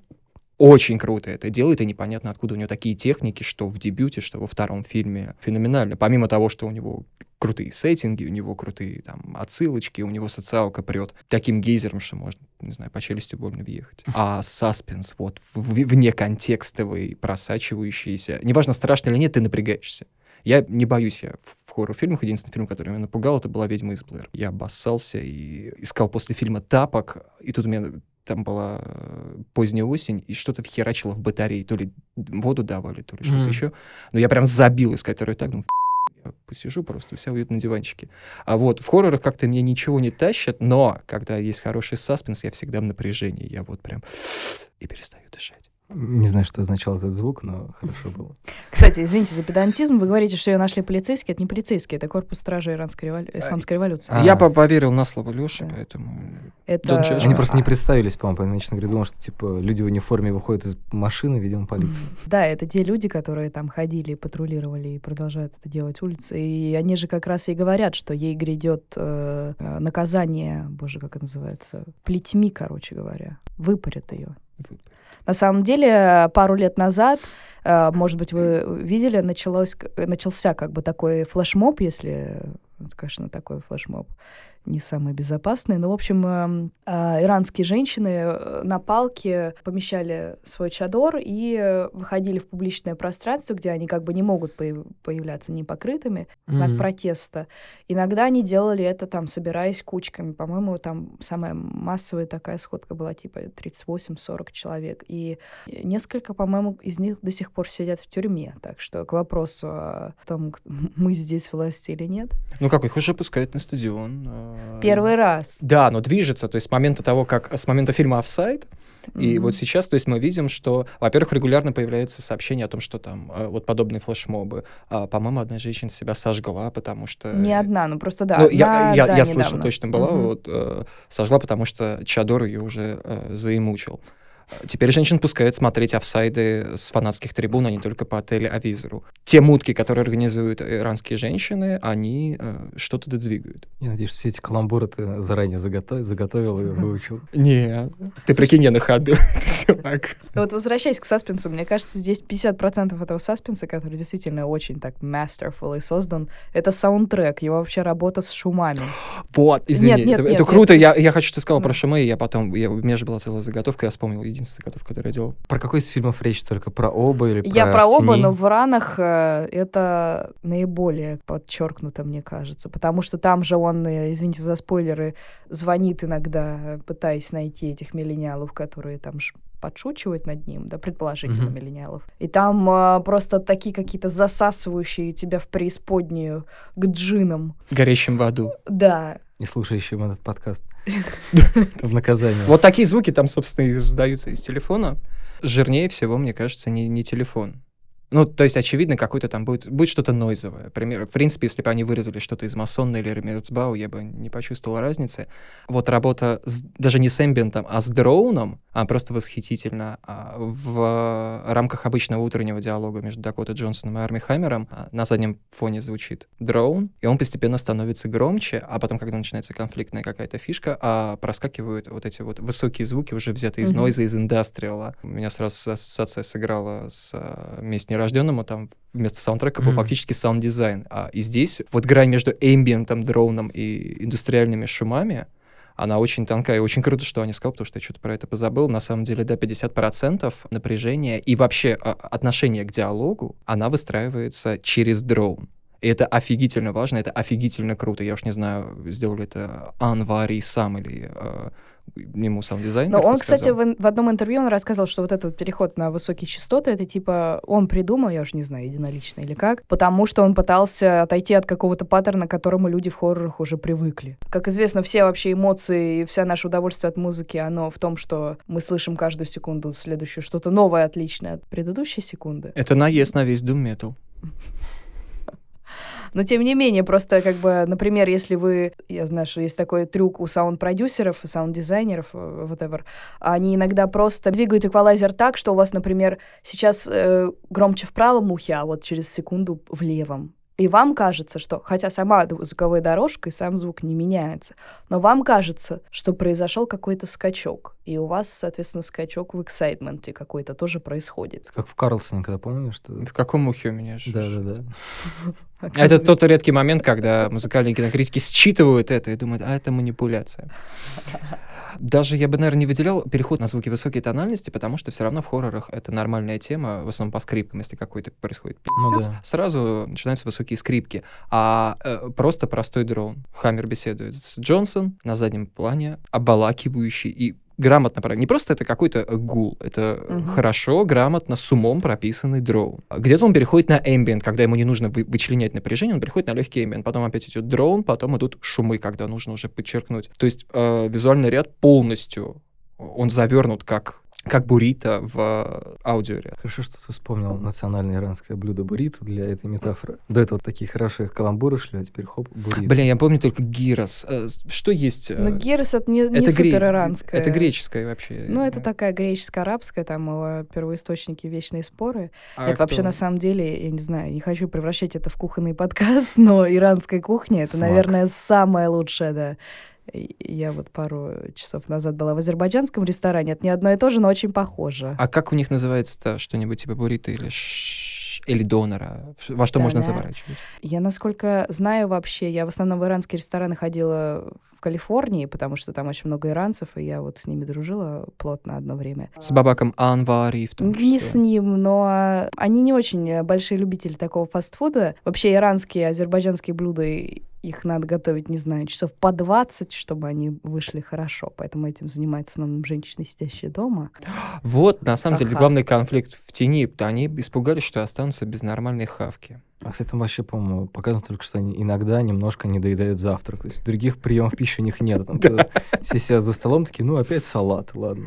очень круто это делает, и непонятно, откуда у него такие техники, что в дебюте, что во втором фильме. Феноменально. Помимо того, что у него крутые сеттинги, у него крутые там отсылочки, у него социалка прет таким гейзером, что можно, не знаю, по челюсти больно въехать. А саспенс вот в, вне контекстовый, просачивающийся, неважно, страшно или нет, ты напрягаешься. Я не боюсь я в хоррор-фильмах. Единственный фильм, который меня напугал, это была «Ведьма из Блэр». Я обоссался и искал после фильма тапок, и тут у меня там была э, поздняя осень, и что-то вхерачило в батарее. То ли воду давали, то ли что-то
Мгм.
еще. Но я прям забил искать второй так, ну, я посижу просто, вся уют на диванчике. А вот в хоррорах как-то меня ничего не тащит, но когда есть хороший саспенс, я всегда в напряжении. Я вот прям и перестаю дышать.
Не знаю, что означал этот звук, но хорошо было.
Кстати, извините за педантизм. Вы говорите, что ее нашли полицейские. Это не полицейские, это корпус стражи иранской револю- исламской революции.
А.
Я по- поверил на слово Леши,
Да.
поэтому...
Это...
Они
А.
просто не представились, по-моему, поэтому я, честно говоря, думал, что, типа, люди в униформе выходят из машины, видимо, полиции. [LAUGHS]
Да, это те люди, которые там ходили, патрулировали и продолжают это делать улицы. И они же как раз и говорят, что ей грядет э, наказание, боже, как это называется, плетьми, короче говоря. Выпарят ее.
Вы-
На самом деле, пару лет назад, э, может быть, вы видели, началось, начался как бы такой флешмоб, если, это, конечно, такой флешмоб не самый безопасный. Но, в общем, эм, э, иранские женщины э, на палке помещали свой чадор и э, выходили в публичное пространство, где они как бы не могут появ- появляться непокрытыми, знак
Мгм.
протеста. Иногда они делали это там, собираясь кучками. По-моему, там самая массовая такая сходка была типа 38-40 человек. И несколько, по-моему, из них до сих пор сидят в тюрьме. Так что к вопросу о том, [LAUGHS] мы здесь власти или нет.
Ну как, их уже пускают на стадион.
Первый раз.
Да, но движется, то есть с момента того, как с момента фильма «Офсайд», и
Мгм.
вот сейчас, то есть мы видим, что, во-первых, регулярно появляются сообщения о том, что там э, вот подобные флешмобы. А, по-моему, одна женщина себя сожгла, потому что...
Не одна, ну просто да.
Ну, я,
одна,
я,
да,
я слышал, точно была,
Мгм.
вот, э, сожгла, потому что Чадор ее уже э, заимучил. Теперь женщин пускают смотреть офсайды с фанатских трибун, а не только по телеавизору. Те мутки, которые организуют иранские женщины, они э, что-то додвигают.
Я надеюсь, что все эти каламбуры ты заранее заготов- заготовил и выучил. [LAUGHS]
Нет. Ты прикинь, я на ходу. [LAUGHS]
Ну Вот возвращаясь к саспенсу, мне кажется, здесь 50% этого саспенса, который действительно очень так masterfully создан, это саундтрек, его вообще работа с шумами. [GASPS]
Вот, извини.
Нет, нет,
это,
нет,
это
нет.
круто. Я, я хочу, ты сказал про шумы, и я потом... Я, у меня же была целая заготовка, я вспомнил единственную заготовку, которую я делал.
Про какой из фильмов речь? Только про оба или про
Я про
«В
оба,
тени»?
но в ранах э, это наиболее подчеркнуто, мне кажется. Потому что там же он, э, извините за спойлеры, звонит иногда, пытаясь найти этих миллениалов, которые там ж подшучивают над ним, да, предположительно
Мгм.
миллениалов. И там э, просто такие какие-то засасывающие тебя в преисподнюю к джинам.
«Горящим в аду».
Да,
Не слушающим этот подкаст. [LAUGHS] В наказание.
Вот такие звуки там, собственно, и издаются из телефона. Жирнее всего, мне кажется, не, не телефон. Ну, то есть, очевидно, какой-то там будет, будет что-то нойзовое. Пример, в принципе, если бы они вырезали что-то из Масонна или Ремерцбау, я бы не почувствовал разницы. Вот работа с- даже не с эмбиентом, а с дроуном, она просто восхитительна. А В рамках обычного утреннего диалога между Дакотой Джонсоном и Арми Хаммером а, на заднем фоне звучит дроун, и он постепенно становится громче, а потом, когда начинается конфликтная какая-то фишка, а проскакивают вот эти вот высокие звуки, уже взятые из
Мгм.
нойза, из индастриала. У меня сразу ассоциация сыграла с а, «Месть нерожденному», там вместо саундтрека был
Мгм.
фактически саунд-дизайн. А, и здесь вот грань между эмбиентом, дроуном и индустриальными шумами, она очень тонкая, и очень круто, что они сказали, потому что я что-то про это позабыл. На самом деле, да, 50% напряжения и вообще а, отношение к диалогу, она выстраивается через дроун. И это офигительно важно, это офигительно круто. Я уж не знаю, сделали это Анвари сам или э, ему сам дизайн.
Но он, кстати, в, в одном интервью он рассказал, что вот этот вот переход на высокие частоты, это типа он придумал, я уже не знаю, единолично или как, потому что он пытался отойти от какого-то паттерна, к которому люди в хоррорах уже привыкли. Как известно, все вообще эмоции и вся наше удовольствие от музыки, оно в том, что мы слышим каждую секунду следующую что-то новое, отличное от предыдущей секунды.
Это наезд на весь Doom Metal.
Но тем не менее, просто как бы, например, если вы, я знаю, что есть такой трюк у саунд-продюсеров, саунд-дизайнеров, э, whatever, они иногда просто двигают эквалайзер так, что у вас, например, сейчас э, громче в правом ухе, а вот через секунду в левом. И вам кажется, что, хотя сама звуковая дорожка и сам звук не меняется, но вам кажется, что произошел какой-то скачок, и у вас, соответственно, скачок в эксайтменте какой-то тоже происходит.
Как в Карлсоне, когда помнишь, что...
В каком ухе у меня же?
Да-да-да. [LAUGHS]
Это тот редкий момент, когда музыкальные кинокритики считывают это и думают, а это манипуляция. [LAUGHS] Даже я бы, наверное, не выделял переход на звуки высокие тональности, потому что все равно в хоррорах это нормальная тема, в основном по скрипкам, если какой-то происходит
Ну да.
сразу начинаются высокие скрипки. А э, просто простой дрон. Хаммер беседует с Джонсон на заднем плане, обалакивающий и грамотно не просто это какой-то гул, это
Мгм.
хорошо, грамотно, с умом прописанный дроун. Где-то он переходит на ambient, когда ему не нужно вы- вычленять напряжение, он переходит на легкий ambient, потом опять идет дроун, потом идут шумы, когда нужно уже подчеркнуть. То есть э, визуальный ряд полностью он завернут как как буррито в э, аудиоряд.
Хорошо, что ты вспомнил национальное иранское блюдо буррито для этой метафоры. До этого такие хорошие каламбуры шли, а теперь хоп, буррито.
Блин, я помню только гирос. Э, Что есть? э,
Ну, гирос это не, не
это гре-
супер иранское.
Это греческое вообще.
Ну, это
да.
такая греческо-арабская, там его первоисточники вечные споры.
А
это вообще
кто?
на самом деле, я не знаю, не хочу превращать это в кухонный подкаст, [LAUGHS] но иранская кухня это,
Смак.
наверное, самая лучшая, да. Я вот пару часов назад была в азербайджанском ресторане. Это не одно и то же, но очень похоже.
А как у них называется-то что-нибудь типа буррито или или донора? Во что можно
Да-да.
заворачивать?
Я, насколько знаю вообще, я в основном в иранские рестораны ходила в Калифорнии, потому что там очень много иранцев, и я вот с ними дружила плотно одно время.
С бабаком Анвари в том числе.
Не с ним, но они не очень большие любители такого фастфуда. Вообще иранские, азербайджанские блюда, их надо готовить, не знаю, часов по 20, чтобы они вышли хорошо. Поэтому этим занимаются в основном женщины, сидящие дома.
Вот, на самом деле,
Ага.
главный конфликт в тени. Они испугались, что останутся без нормальной хавки.
А, кстати, там вообще, по-моему, показано только, что они иногда немножко не доедают завтрак. То есть других приемов пищи у них нет. Там [LAUGHS] все сидят за столом, такие, ну, опять салат, ладно.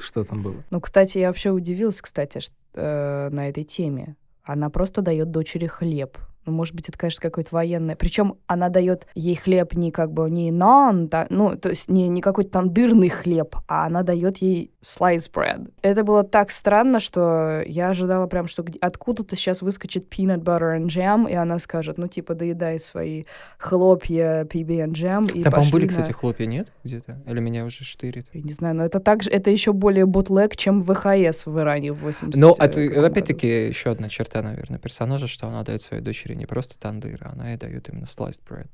Что там было?
Ну, кстати, я вообще удивилась, кстати, э, на этой теме. Она просто дает дочери хлеб. Ну, может быть, это, конечно, какое-то военное. Причем она дает ей хлеб не как бы не нан, да, ну, то есть не, не какой-то тандырный хлеб, а она дает ей slice bread. Это было так странно, что я ожидала прям, что откуда-то сейчас выскочит peanut butter and jam, и она скажет, ну, типа, доедай свои хлопья, PB and jam. И
Там, по-моему, были,
на-
кстати, хлопья, нет? Где-то? Или меня уже штырит?
Я не знаю, но это также, это еще более бутлег, чем ВХС в Иране в 80
Но
э,
это,
году.
опять-таки, еще одна черта, наверное, персонажа, что она дает своей дочери не просто тандыр, она ей дает именно sliced bread.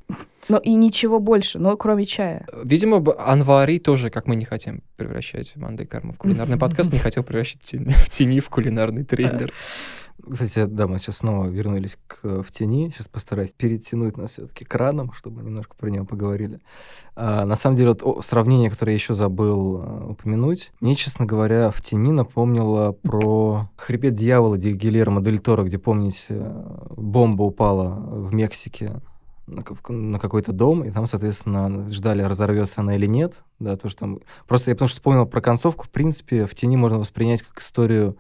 Ну и ничего больше, но кроме чая.
Видимо, Анвари тоже, как мы не хотим превращать Мандай Карму в кулинарный [LAUGHS] подкаст, не хотел превращать в тени в кулинарный трейлер.
Кстати, да, мы сейчас снова вернулись к э, в тени. Сейчас постараюсь перетянуть нас все-таки к ранам, чтобы немножко про него поговорили. А, на самом деле, вот о, сравнение, которое я еще забыл э, упомянуть, мне, честно говоря, в тени напомнило про хребет дьявола Гильермо Дель Торо, где, помните, э, бомба упала в Мексике на, ка- на какой-то дом, и там, соответственно, ждали, разорвется она или нет. Да, то, что там... Просто я потому что вспомнил про концовку. В принципе, в тени можно воспринять как историю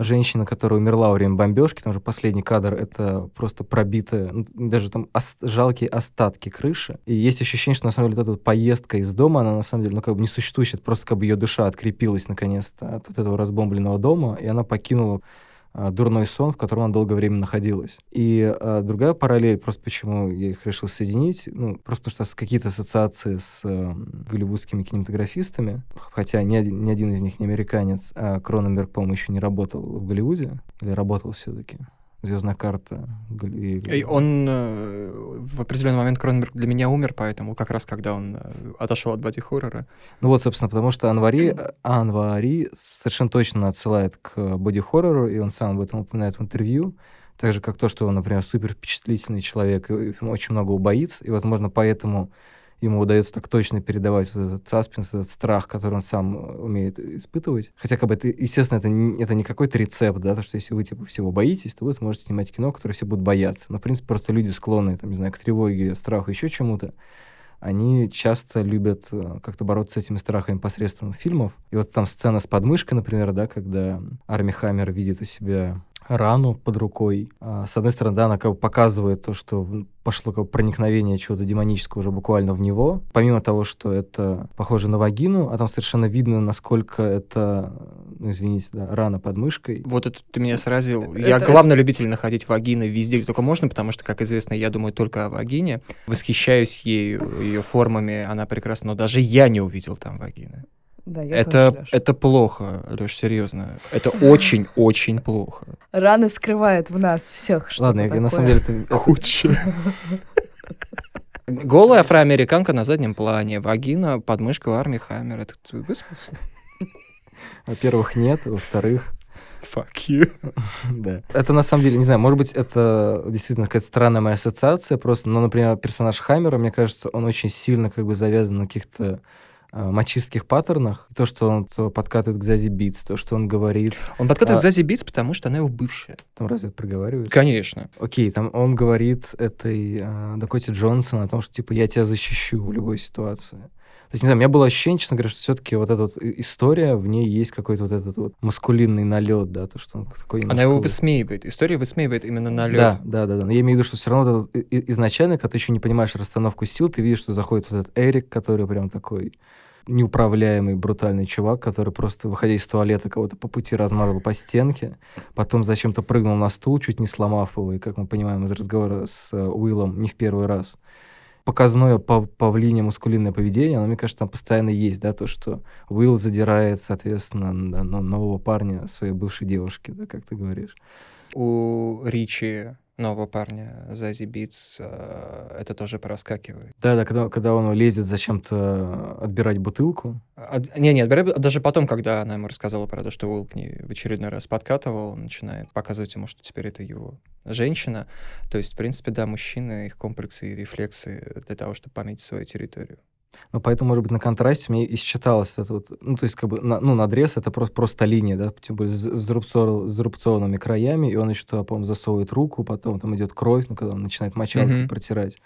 женщина, которая умерла во время бомбежки, там же последний кадр, это просто пробитые, даже там ос- жалкие остатки крыши. И есть ощущение, что на самом деле вот эта поездка из дома, она на самом деле, ну, как бы не существующая, это просто как бы ее душа открепилась наконец-то от этого разбомбленного дома, и она покинула а, дурной сон, в котором она долгое время находилась. И а, другая параллель, просто почему я их решил соединить, ну, просто потому что какие-то ассоциации с э, голливудскими кинематографистами, хотя ни ни один из них не американец, а Кроненберг, по-моему, еще не работал в Голливуде, или работал все-таки. Звездная карта.
И он э, в определенный момент Кроненберг для меня умер, поэтому как раз когда он э, отошел от боди-хоррора.
Ну вот, собственно, потому что Анвари, э, Анвари совершенно точно отсылает к боди-хоррору, и он сам об этом упоминает в интервью. Так же, как то, что он, например, супер впечатлительный человек, и очень много боится, и, возможно, поэтому ему удается так точно передавать вот этот саспенс, этот страх, который он сам э, умеет испытывать. Хотя, как бы, это, естественно, это не, это не какой-то рецепт, да, то, что если вы, типа, всего боитесь, то вы сможете снимать кино, которое все будут бояться. Но, в принципе, просто люди склонны, там, не знаю, к тревоге, страху, еще чему-то они часто любят э, как-то бороться с этими страхами посредством фильмов. И вот там сцена с подмышкой, например, да, когда Арми Хаммер видит у себя рану под рукой. А, с одной стороны, да, она как бы показывает то, что пошло как бы проникновение чего-то демонического уже буквально в него. Помимо того, что это похоже на вагину, а там совершенно видно, насколько это, извините, да, рана под мышкой.
Вот это ты меня сразил.
Это-
Я главный любитель находить вагины везде, где только можно, потому что, как известно, я думаю только о вагине. Восхищаюсь ею, ее формами, она прекрасна, но даже я не увидел там вагины.
Да, я
Это,
тоже,
это плохо, Леш, серьезно. Это [LAUGHS] очень-очень плохо.
Раны вскрывают в нас всех.
Ладно, я, на самом деле... Это,
Худшее. [LAUGHS] Голая афроамериканка на заднем плане, вагина под мышкой у армии Хаммер. Это ты выспался?
Во-первых, нет. Во-вторых,
Fuck you. [LAUGHS]
да. Это на самом деле, не знаю, может быть, это действительно какая-то странная моя ассоциация просто, но, например, персонаж Хаммера, мне кажется, он очень сильно как бы завязан на каких-то э, мачистских паттернах. То, что он то подкатывает к Зази Битс, то, что он говорит.
Он подкатывает
А-
Зази Битс, потому что она его бывшая.
Там разве это проговаривается?
Конечно.
Окей, там он говорит этой э, Дакоте Джонсон о том, что, типа, я тебя защищу в любой ситуации. То есть, не знаю, у меня было ощущение, честно говоря, что все-таки вот эта вот история, в ней есть какой-то вот этот вот маскулинный налет, да, то, что он такой
Она его
немножко-
высмеивает. История высмеивает именно налет.
Да, да, да, да. Но я имею в виду, что все равно вот это, и- и- изначально, когда ты еще не понимаешь расстановку сил, ты видишь, что заходит вот этот Эрик, который прям такой неуправляемый, брутальный чувак, который просто, выходя из туалета, кого-то по пути размазал по стенке, потом зачем-то прыгнул на стул, чуть не сломав его, и, как мы понимаем из разговора с э, Уиллом, не в первый раз. Показное пав- павлинье мускулинное поведение, оно, мне кажется, там постоянно есть, да, то, что Уилл задирает, соответственно, нового парня своей бывшей девушки, да, как ты говоришь.
У Ричи, нового парня, Зази Битс, э, это тоже проскакивает.
Да, да, когда, когда он лезет зачем-то отбирать бутылку.
А, Не, не, отбирай- даже потом, когда она ему рассказала про то, что Уилл к ней в очередной раз подкатывал, он начинает показывать ему, что теперь это его женщина. То есть, в принципе, да, мужчины, их комплексы и рефлексы для того, чтобы пометить свою территорию.
Ну, поэтому, может быть, на контрасте мне и считалось это вот, ну, то есть, как бы, на- ну, надрез это просто, просто линия, да, тем более с, с зарубцо- с зарубцованными краями, и он еще по-моему, засовывает руку, потом там идет кровь, ну, когда он начинает мочалкой
Мгм.
протирать.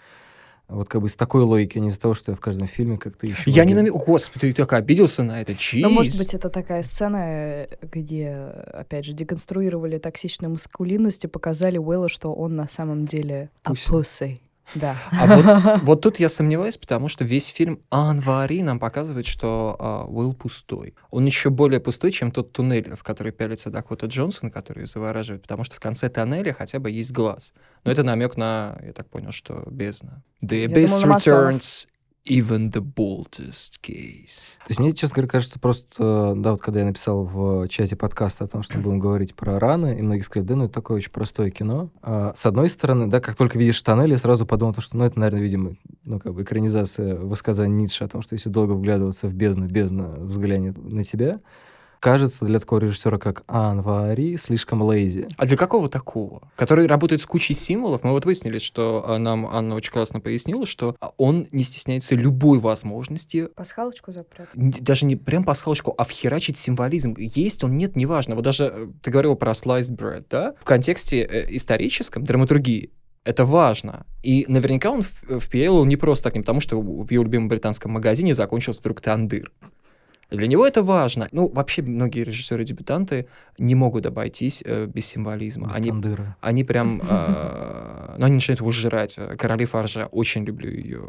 Вот как бы из такой логики, а не из-за того, что я в каждом фильме как-то еще...
Я не намек... Господи, ты так обиделся на это, чиз.
Ну, может быть, это такая сцена, э, где, опять же, деконструировали токсичную маскулинность и показали Уэлла, что он на самом деле pussy. Да.
А вот, вот тут я сомневаюсь, потому что весь фильм Анвари нам показывает, что а, Уилл пустой. Он еще более пустой, чем тот туннель, в который пялится Дакота Джонсон, который ее завораживает, потому что в конце тоннеля хотя бы есть глаз. Но это намек на, я так понял, что бездна. The abyss returns even the boldest gaze.
То есть мне, честно говоря, кажется, просто, да, вот когда я написал в чате подкаста о том, что мы будем говорить про раны, и многие сказали, да, ну это такое очень простое кино. А, с одной стороны, да, как только видишь тоннель, я сразу подумал, то, что, ну, это, наверное, видимо, ну, как бы экранизация высказания Ницше о том, что если долго вглядываться в бездну, бездна взглянет на тебя. Кажется для такого режиссера, как Анвари, слишком лейзи.
А для какого такого? Который работает с кучей символов. Мы вот выяснили, что а, нам Анна очень классно пояснила, что а, он не стесняется любой возможности
Пасхалочку запрятать.
н- даже не прям пасхалочку, а вхерачить символизм. Есть он, нет, неважно. Вот даже э, ты говорил про sliced bread, да? В контексте э, историческом, драматургии, это важно. И наверняка он в- впеял не просто так, не потому что в его любимом британском магазине закончился вдруг тандыр. Для него это важно. Ну, вообще, многие режиссеры-дебютанты не могут обойтись э, без символизма.
без
Они
тандыра.
они прям, э, [LAUGHS] ну, они начинают его жрать. Короли Фаржа, очень люблю ее.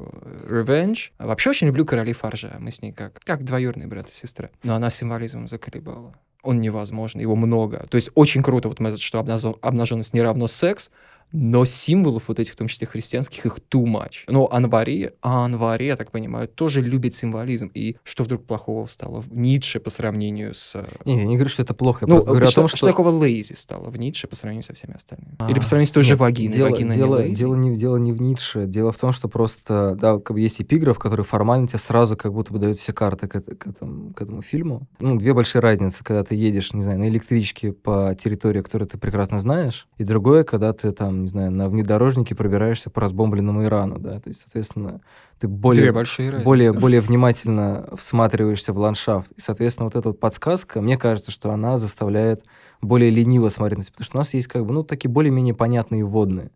Revenge. А Вообще очень люблю Короли Фаржа. Мы с ней как, как двоюродные брат и сестра. Но она символизмом заколебала. Он невозможен, его много. То есть очень круто, вот мы, что обнажен- обнаженность не равно секс, но символов вот этих, в том числе христианских, их too much. Но Анвари, а Анвари, я так понимаю, тоже любит символизм. И что вдруг плохого стало в Ницше по сравнению с... э,
Не, я не говорю, что это плохо, я
ну,
говорю о
что,
том,
что
что...
такого лейзи стало в Ницше по сравнению со всеми остальными?
А,
Или по сравнению с той же
Нет,
вагиной?
Дело,
Вагина
дело,
не
дело, не, дело не в Ницше. Дело в том, что просто, да, как бы есть эпиграф, который формально тебе сразу как будто бы дает все карты к, к этому, к этому фильму. Ну, две большие разницы, когда ты едешь, не знаю, на электричке по территории, которую ты прекрасно знаешь, и другое, когда ты там, не знаю, на внедорожнике пробираешься по разбомбленному Ирану, да, то есть, соответственно, ты более,
разницы.
более, более внимательно всматриваешься в ландшафт. И, соответственно, вот эта вот подсказка, мне кажется, что она заставляет более лениво смотреть на себя, потому что у нас есть как бы, ну, такие более-менее понятные вводные.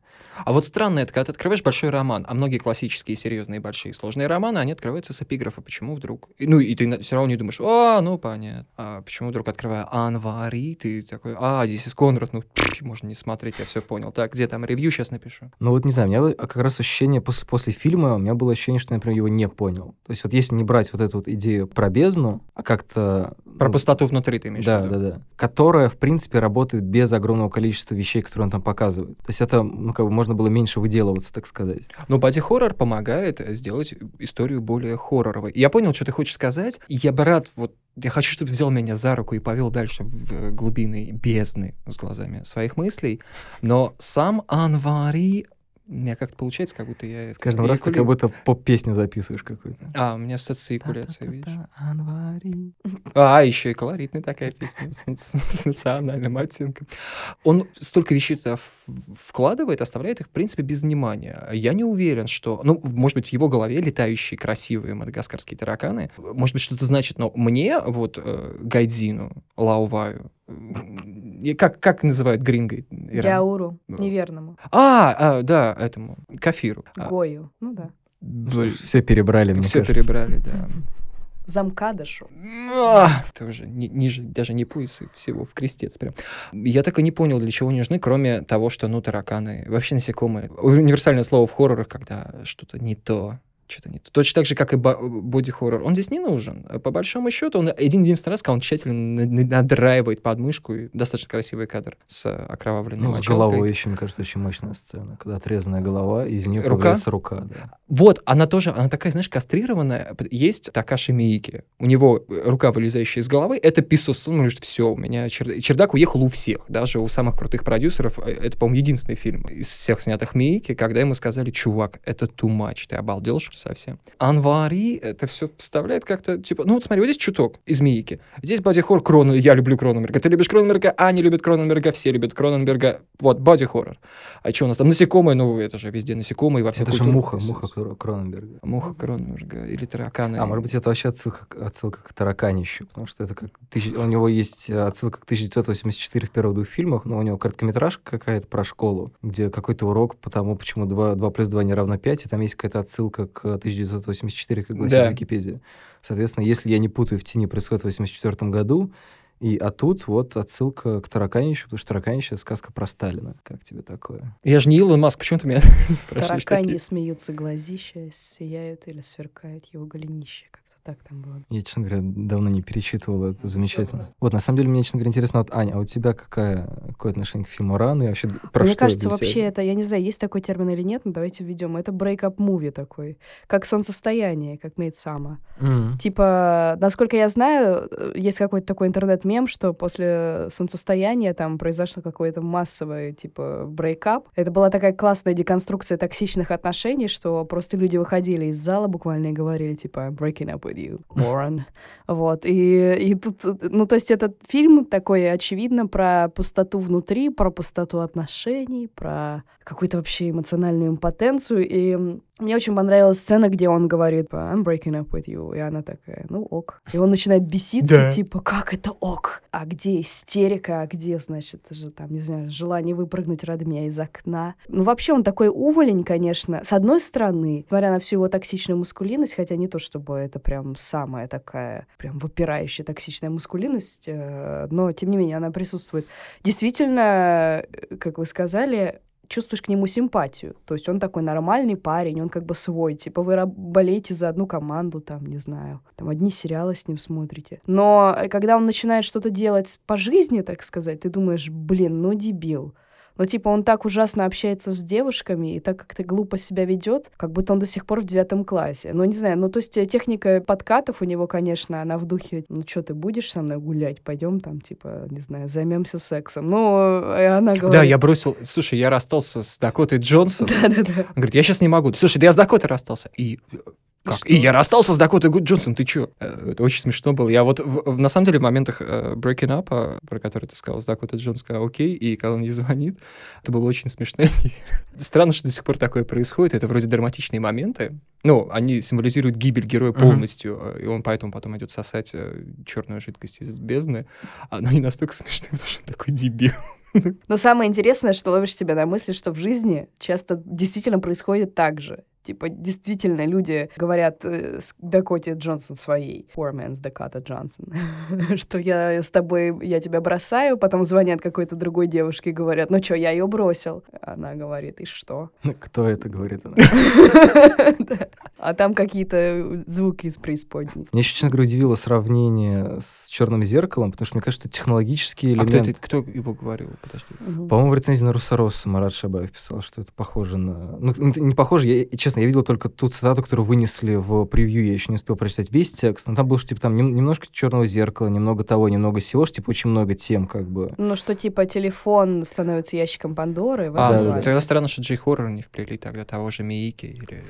А вот странно это, когда ты открываешь большой роман, а многие классические, серьезные, большие, сложные романы, они открываются с эпиграфа. Почему вдруг? Ну, и ты все равно не думаешь, а, ну, понятно. А почему вдруг, открывая Анвари, ты такой, а, здесь из Конрад, ну, пф, можно не смотреть, я все понял. Так, где там ревью, сейчас напишу.
Ну вот не знаю, у меня как раз ощущение после, после фильма, у меня было ощущение, что например, его не понял. То есть вот если не брать вот эту вот идею про бездну, а как-то...
Про
ну,
пустоту внутри ты имеешь
Да,
в виду?
да, да. Которая, в принципе, работает без огромного количества вещей, которые он там показывает. То есть это, ну, как бы можно было меньше выделываться, так сказать.
Но боди-хоррор помогает э, сделать историю более хорроровой. Я понял, что ты хочешь сказать. Я бы рад, вот, я хочу, чтобы ты взял меня за руку и повел дальше в э, глубины бездны с глазами своих мыслей. Но сам Анвари У меня как-то получается, как будто я...
С каждым раз ты как будто поп-песню записываешь какую-то.
А, у меня экуляция, видишь. А, еще и колоритная такая песня с, национальным оттенком. Он столько вещей туда вкладывает, оставляет их, в принципе, без внимания. Я не уверен, что... Ну, может быть, в его голове летающие красивые мадагаскарские тараканы, может быть, что-то значит, но мне, вот, э, Гайдзину, Лауваю, как, как называют грингой? Иран?
Яуру,
Ну.
неверному.
А, а, да, этому, Кафиру. А,
Гою. Ну да.
блин,
Все перебрали, мне
все
кажется.
перебрали, да.
Замкадышу.
А, Это уже ни- ниже, даже не пояс, и всего в крестец прям. Я так и не понял, для чего они нужны, кроме того, что, ну, тараканы, вообще насекомые. Универсальное слово в хоррорах, когда что-то не то, что-то не то. Точно так же, как и боди-хоррор. Он здесь не нужен. По большому счету, он один-единственный раз, когда он тщательно на- на- надраивает подмышку, и достаточно красивый кадр с э, окровавленной
Ну, с головой еще, мне кажется, очень мощная сцена, когда отрезанная голова, и из нее
Рука?
рука, да.
Вот, она тоже, она такая, знаешь, кастрированная. Есть Такаши Миики. У него э, рука, вылезающая из головы, это писос. Он говорит, все, у меня чердак, чердак уехал у всех, даже у самых крутых продюсеров. Э, Это, по-моему, единственный фильм из всех снятых Миики, когда ему сказали, чувак, это too much, ты обалдел, что совсем? Анвари это все вставляет как-то, типа, ну вот смотри, вот здесь чуток из Миики. Здесь боди-хоррор Крону, я люблю Кроненберга. Ты любишь Кроненберга, Аня любит Кроненберга, все любят Кроненберга. Вот, боди-хоррор. А что у нас там? Насекомые, ну это же везде насекомые во всех
Это же
культурах
муха,
присутствуют.
муха Кро- Кроненберга.
Муха Кроненберга или тараканы.
А, может быть, это вообще отсылка, к- отсылка к тараканищу, потому что это как... тысяч- У него есть э, отсылка к 1984 в первых двух фильмах, но у него короткометражка какая-то про школу, где какой-то урок по тому, почему 2, 2 плюс 2 не равно 5, и там есть какая-то отсылка к 1984, как гласит
Да.
Википедия. Соответственно, если я не путаю, в тени происходит в 84 году, и, а тут вот отсылка к тараканищу, потому что тараканище — сказка про Сталина. Как тебе такое?
Я же не Илон Маск, почему ты меня [LAUGHS] спрашиваешь
Тараканьи
такие?
смеются глазища, сияют или сверкают его голенища. Как-то так там было.
Я, честно говоря, давно не перечитывал это замечательно. Вот, на самом деле, мне, честно говоря, интересно, вот, Аня, а у тебя какая, какое отношение к фильму «Раны» и вообще про
Мне
что
кажется, вообще это, я не знаю, есть такой термин или нет, но давайте введем. Это movie такой, как солнцестояние, как Мейдсама.
М.
Типа, насколько я знаю, э, есть какой-то такой интернет-мем, что после солнцестояния там произошло какое-то массовое, типа, брейкап. Это была такая классная деконструкция токсичных отношений, что просто люди выходили из зала буквально и говорили, типа, breaking up with you, Warren. [LAUGHS] Вот. И, и тут, ну, то есть этот фильм такой, очевидно, про пустоту внутри, про пустоту отношений, про какую-то вообще эмоциональную импотенцию. И мне очень понравилась сцена, где он говорит, типа, I'm breaking up with you. И она такая, ну ок. И он начинает беситься,
Да.
типа, как это ок? А где истерика? А где, значит, же там, не знаю, желание выпрыгнуть ради меня из окна? Ну, вообще он такой уволень, конечно. С одной стороны, несмотря на всю его токсичную мускулинность, хотя не то, чтобы это прям самая такая прям выпирающая токсичная мускулинность, э, но, тем не менее, она присутствует. Действительно, э, как вы сказали, чувствуешь к нему симпатию. То есть он такой нормальный парень, он как бы свой. Типа вы болеете за одну команду, там, не знаю, там одни сериалы с ним смотрите. Но э, когда он начинает что-то делать по жизни, так сказать, ты думаешь, блин, ну дебил. Но типа он так ужасно общается с девушками и так как-то глупо себя ведет, как будто он до сих пор в девятом классе. Ну, не знаю, ну, то есть э, техника подкатов у него, конечно, она в духе, ну, что ты будешь со мной гулять? Пойдем там, типа, не знаю, займемся сексом. Ну, и она говорит...
Да, я бросил... Слушай, я расстался с Дакотой Джонсон. [LAUGHS]
Да-да-да.
Он говорит, я сейчас не могу. Слушай, да я с Дакотой расстался. И э, как?
что?
И я расстался с Дакотой Гуд Джонсон, ты чё? Э, Это очень смешно было. Я вот, в- на самом деле, в моментах э, Breaking Up, а, про который ты сказал, с Дакотой Джонсон сказал, окей, и когда он ей звонит, это было очень смешно. [LAUGHS] Странно, что до сих пор такое происходит. Это вроде драматичные моменты. Ну, они символизируют гибель героя полностью, э, и он поэтому потом идет сосать черную жидкость из бездны. Оно не настолько [LAUGHS] смешно, потому что он такой дебил.
Но самое интересное, что ловишь себя на мысли, что в жизни часто действительно происходит так же. Типа, действительно, люди говорят э, с Дакоте Джонсон своей, poor man's Dakota [LAUGHS] Johnson, что я с тобой, я тебя бросаю, потом звонят какой-то другой девушке и говорят, ну что, я ее бросил. Она говорит, и что? [LAUGHS]
Кто это говорит? [LAUGHS] она?
А там какие-то звуки из преисподней.
Меня еще, честно говоря, удивило сравнение с черным зеркалом, потому что мне кажется, что технологический
А
элемент...
кто, это, кто его говорил? Подожди.
По-моему, в рецензии на Руссорос Марат Шабаев писал, что это похоже на... Ну, это не похоже, я, и честно, я видел только ту цитату, которую вынесли в превью, я еще не успел прочитать весь текст, но там было, что, типа, там нем- немножко черного зеркала, немного того, немного сего, что, типа, очень много тем, как бы.
Ну, что типа телефон становится ящиком Пандоры.
А,
да, да,
плане.
тогда странно, что Джей Хоррор не вплели тогда того же Миики или...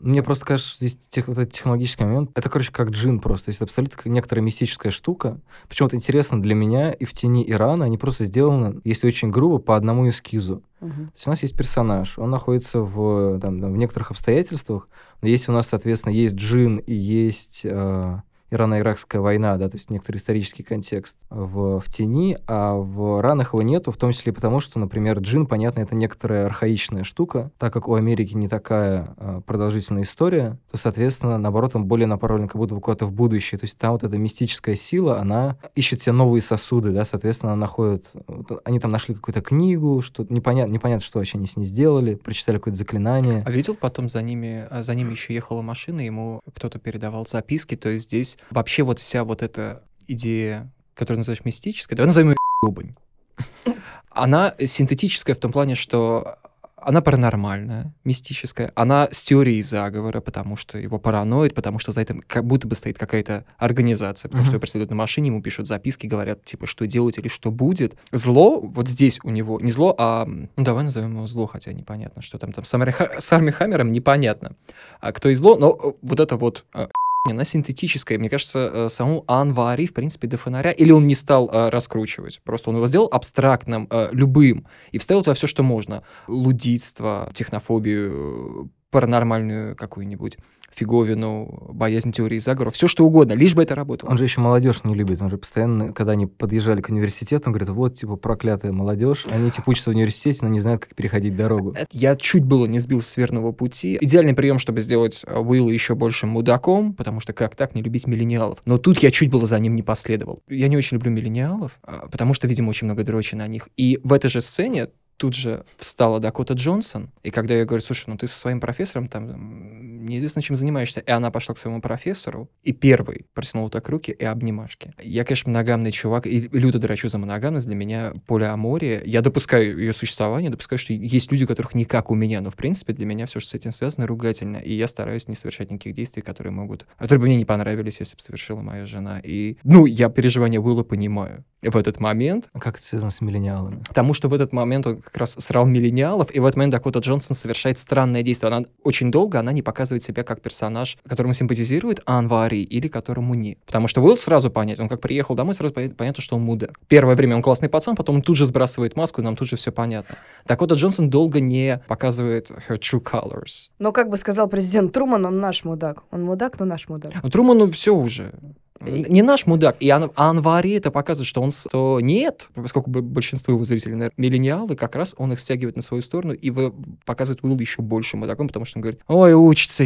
Мне просто кажется, что здесь тех, вот этот технологический момент, это, короче, как джин просто. То есть это абсолютно некоторая мистическая штука. Причем это интересно для меня, и в тени Ирана они просто сделаны, если очень грубо, по одному эскизу.
Мгм.
То есть у нас есть персонаж, он находится в, там, там, в некоторых обстоятельствах, но если у нас, соответственно, есть джин и есть э, Ирано-Иракская война, да, то есть некоторый исторический контекст в, в тени, а в ранах его нету, в том числе потому, что, например, джин, понятно, это некоторая архаичная штука, так как у Америки не такая э, продолжительная история, то, соответственно, наоборот, он более направлен как будто бы куда-то в будущее, то есть там вот эта мистическая сила, она ищет себе новые сосуды, да, соответственно, она находит, вот они там нашли какую-то книгу, что непонятно, непонятно, что вообще они с ней сделали, прочитали какое-то заклинание.
А видел потом за ними, а за ними еще ехала машина, ему кто-то передавал записки, то есть здесь вообще вот вся вот эта идея, которую называешь мистической, давай назовем ее ебань. [LAUGHS] Она синтетическая в том плане, что она паранормальная, мистическая, она с теорией заговора, потому что его параноид, потому что за этим как будто бы стоит какая-то организация, потому что
Мгм.
его преследуют на машине, ему пишут записки, говорят, типа, что делать или что будет. Зло, вот здесь у него, не зло, а, ну, давай назовем его зло, хотя непонятно, что там, там с, Арми, с Арми Хаммером непонятно, а кто и зло, но э, вот это вот э, она синтетическая. Мне кажется, э, саму Анвари, в принципе, до фонаря, или он не стал э, раскручивать, просто он его сделал абстрактным, э, любым, и вставил туда все, что можно. Лудитство, технофобию, паранормальную какую-нибудь фиговину, боязнь теории заговора, все что угодно, лишь бы это работало.
Он же еще молодежь не любит, он же постоянно, когда они подъезжали к университету, он говорит, вот, типа, проклятая молодежь, они, типа, учатся в университете, но не знают, как переходить дорогу.
Это- Я чуть было не сбил с верного пути. Идеальный прием, чтобы сделать э, Уилла еще большим мудаком, потому что как так не любить миллениалов. Но тут я чуть было за ним не последовал. Я не очень люблю миллениалов, а, потому что, видимо, очень много дрочи на них. И в этой же сцене тут же встала Дакота Джонсон, и когда я говорю, слушай, ну ты со своим профессором там неизвестно чем занимаешься, и она пошла к своему профессору, и первый протянула так руки и обнимашки. Я, конечно, моногамный чувак, и люто дрочу за моногамность, для меня полиамория. Я допускаю ее существование, допускаю, что есть люди, которых не как у меня, но, в принципе, для меня все, что с этим связано, ругательно, и я стараюсь не совершать никаких действий, которые могут, которые бы мне не понравились, если бы совершила моя жена. И, ну, я переживания Уилла понимаю в этот момент,
А Как это связано с миллениалами?
Потому что в этот момент он как раз срал миллениалов, и в этот момент Дакота Джонсон совершает странное действие. Она очень долго она не показывает себя как персонаж, которому симпатизирует Анвари или которому не. Потому что Уилл сразу понять, он как приехал домой, сразу понятно, что он мудак. Первое время он классный пацан, потом он тут же сбрасывает маску, и нам тут же все понятно. Дакота Джонсон долго не показывает her true colors.
Но, как бы сказал президент Труман, он наш мудак. Он мудак, но наш мудак.
Но Труману все уже. Не наш мудак. И Ан- Анвари это показывает, что он... Что нет, поскольку большинство его зрителей, наверное, миллениалы, как раз он их стягивает на свою сторону и показывает Уилл еще больше мудаком, потому что он говорит, ой, учится,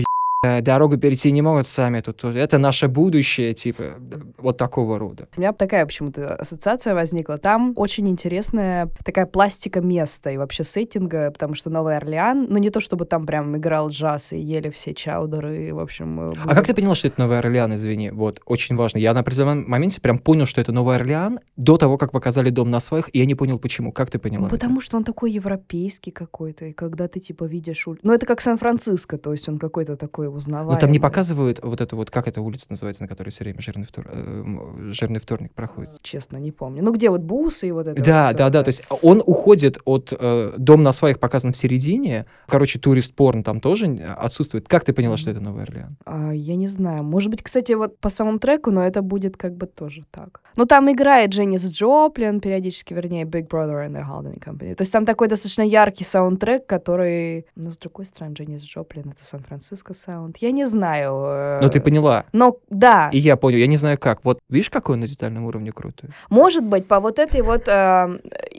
дорогу перейти не могут сами, тут, тут это наше будущее, типа, вот такого рода.
У меня такая почему-то ассоциация возникла. Там очень интересная такая пластика места и вообще сеттинга, потому что Новый Орлеан, ну не то чтобы там прям играл джаз и ели все чаудеры, в общем... э,
А как ты поняла, что это Новый Орлеан, извини? Вот, очень важно. Я на определенном моменте прям понял, что это Новый Орлеан до того, как показали дом на своих, и я не понял, почему. Как ты поняла?
Ну, потому что он такой европейский какой-то, и когда ты, типа, видишь... Ну, это как Сан-Франциско, то есть он какой-то такой узнаваемый.
Ну, там не показывают вот эту вот, как эта улица называется, на которой все время жирный, втор- э, жирный вторник проходит.
Честно, не помню. Ну, где вот бусы и вот это
Да,
вот
да, да, то есть он уходит от э, дом на своих показан в середине, короче, турист-порн там тоже отсутствует. Как ты поняла, что это Новый Орлеан?
А, я не знаю. Может быть, кстати, вот по самому треку, но это будет как бы тоже так. Ну, там играет Дженнис Джоплин, периодически, вернее, Big Brother and the Holding Company. То есть там такой достаточно яркий саундтрек, который... Но, с другой стороны, Дженнис Джоплин — это Сан-Франциско саунд. Я не знаю. э,
Но ты поняла.
Но, да,
И я понял, я не знаю как. Вот видишь, какой он на детальном уровне крутой?
может быть, по вот этой вот, э,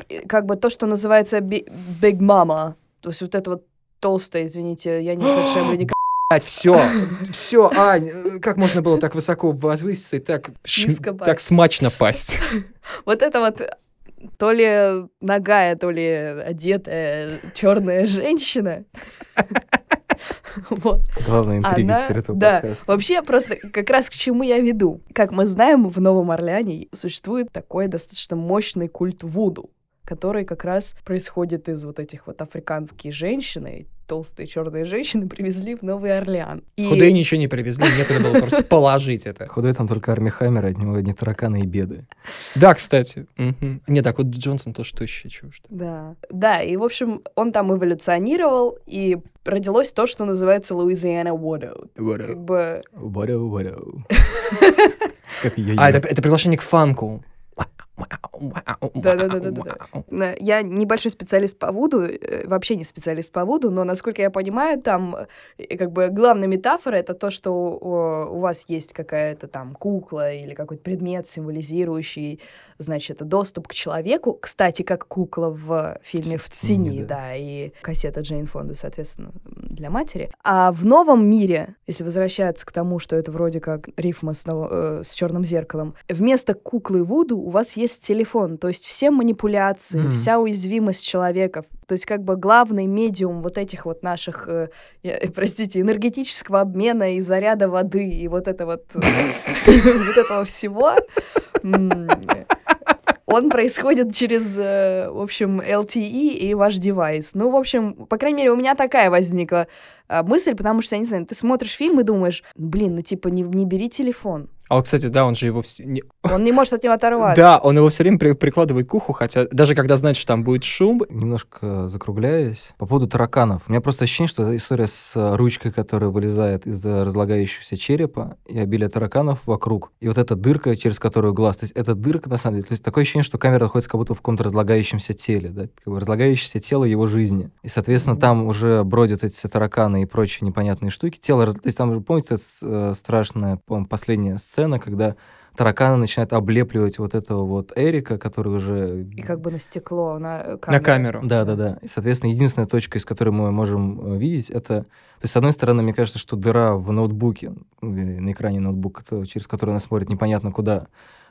э, как бы то, что называется Big Mama. То есть вот это вот толстая, извините, я не [GASPS] фальшивлю никак.
Все, все, Ань, как можно было так высоко возвыситься и так, так смачно пасть? [LAUGHS]
Вот это вот то ли ногая, то ли одетая черная женщина. [LAUGHS] [LAUGHS] Вот.
Главная интрига
Она-
теперь этого
да,
подкаста.
Вообще, просто как раз к чему я веду. Как мы знаем, в Новом Орлеане существует такой достаточно мощный культ Вуду, который как раз происходит из вот этих вот африканские женщины, толстые черные женщины [LAUGHS] привезли в Новый Орлеан. И-
Худые ничего не привезли, некуда было просто [LAUGHS] положить это.
Худой там только Арми Хаммер, от него одни тараканы и беды.
Да, кстати. Не, так вот Джонсон тоже тощий чушь.
Да. Да, и, в общем, он там эволюционировал, и родилось то, что называется Louisiana Widow. Как бы... [LAUGHS]
Как ее
А, это, это приглашение к фанку.
Да-да-да-да-да. На- Я небольшой специалист по Вуду, э, вообще не специалист по Вуду, но, насколько я понимаю, там э, как бы главная метафора — это то, что у, у вас есть какая-то там кукла или какой-то предмет, символизирующий, значит, доступ к человеку. Кстати, как кукла в фильме «В
тени,
тени»,
да.
да, и кассета Джейн Фонда, соответственно, для матери. А в новом мире, если возвращаться к тому, что это вроде как рифма с, э, с черным зеркалом, вместо куклы Вуду у вас есть телефон, то есть все манипуляции,
Мгм.
вся уязвимость человека, то есть как бы главный медиум вот этих вот наших, э, э, простите, энергетического обмена и заряда воды и вот это вот э, [LAUGHS] вот этого всего. Он происходит через, э, в общем, LTE и ваш девайс. Ну, в общем, по крайней мере, у меня такая возникла мысль, потому что, я не знаю, ты смотришь фильм и думаешь, блин, ну типа не, не бери телефон.
А вот, кстати, да, он же его... вс- не- [LAUGHS]
Он не может от него оторваться.
Да, он его все время при- прикладывает к уху, хотя даже когда знает, что там будет шум,
Немножко закругляясь, по поводу тараканов. У меня просто ощущение, что эта история с э, ручкой, которая вылезает из э, разлагающегося черепа, и обилие тараканов вокруг. И вот эта дырка, через которую глаз. То есть эта дырка, на самом деле, то есть такое ощущение, что камера находится как будто в каком-то разлагающемся теле, да, как бы разлагающееся тело его жизни. И, соответственно,
Мгм.
там уже бродят эти все тараканы и прочие непонятные штуки. Тело, раз- то есть там, помните, э, страшная, последняя сцена, когда тараканы начинают облепливать вот этого вот Эрика, который уже...
И как бы на стекло, на э,
на камеру.
Да, да, да. И, соответственно, единственная точка, из которой мы можем э, видеть, это... То есть, с одной стороны, мне кажется, что дыра в ноутбуке, э, на экране ноутбука, то, через который она смотрит непонятно куда,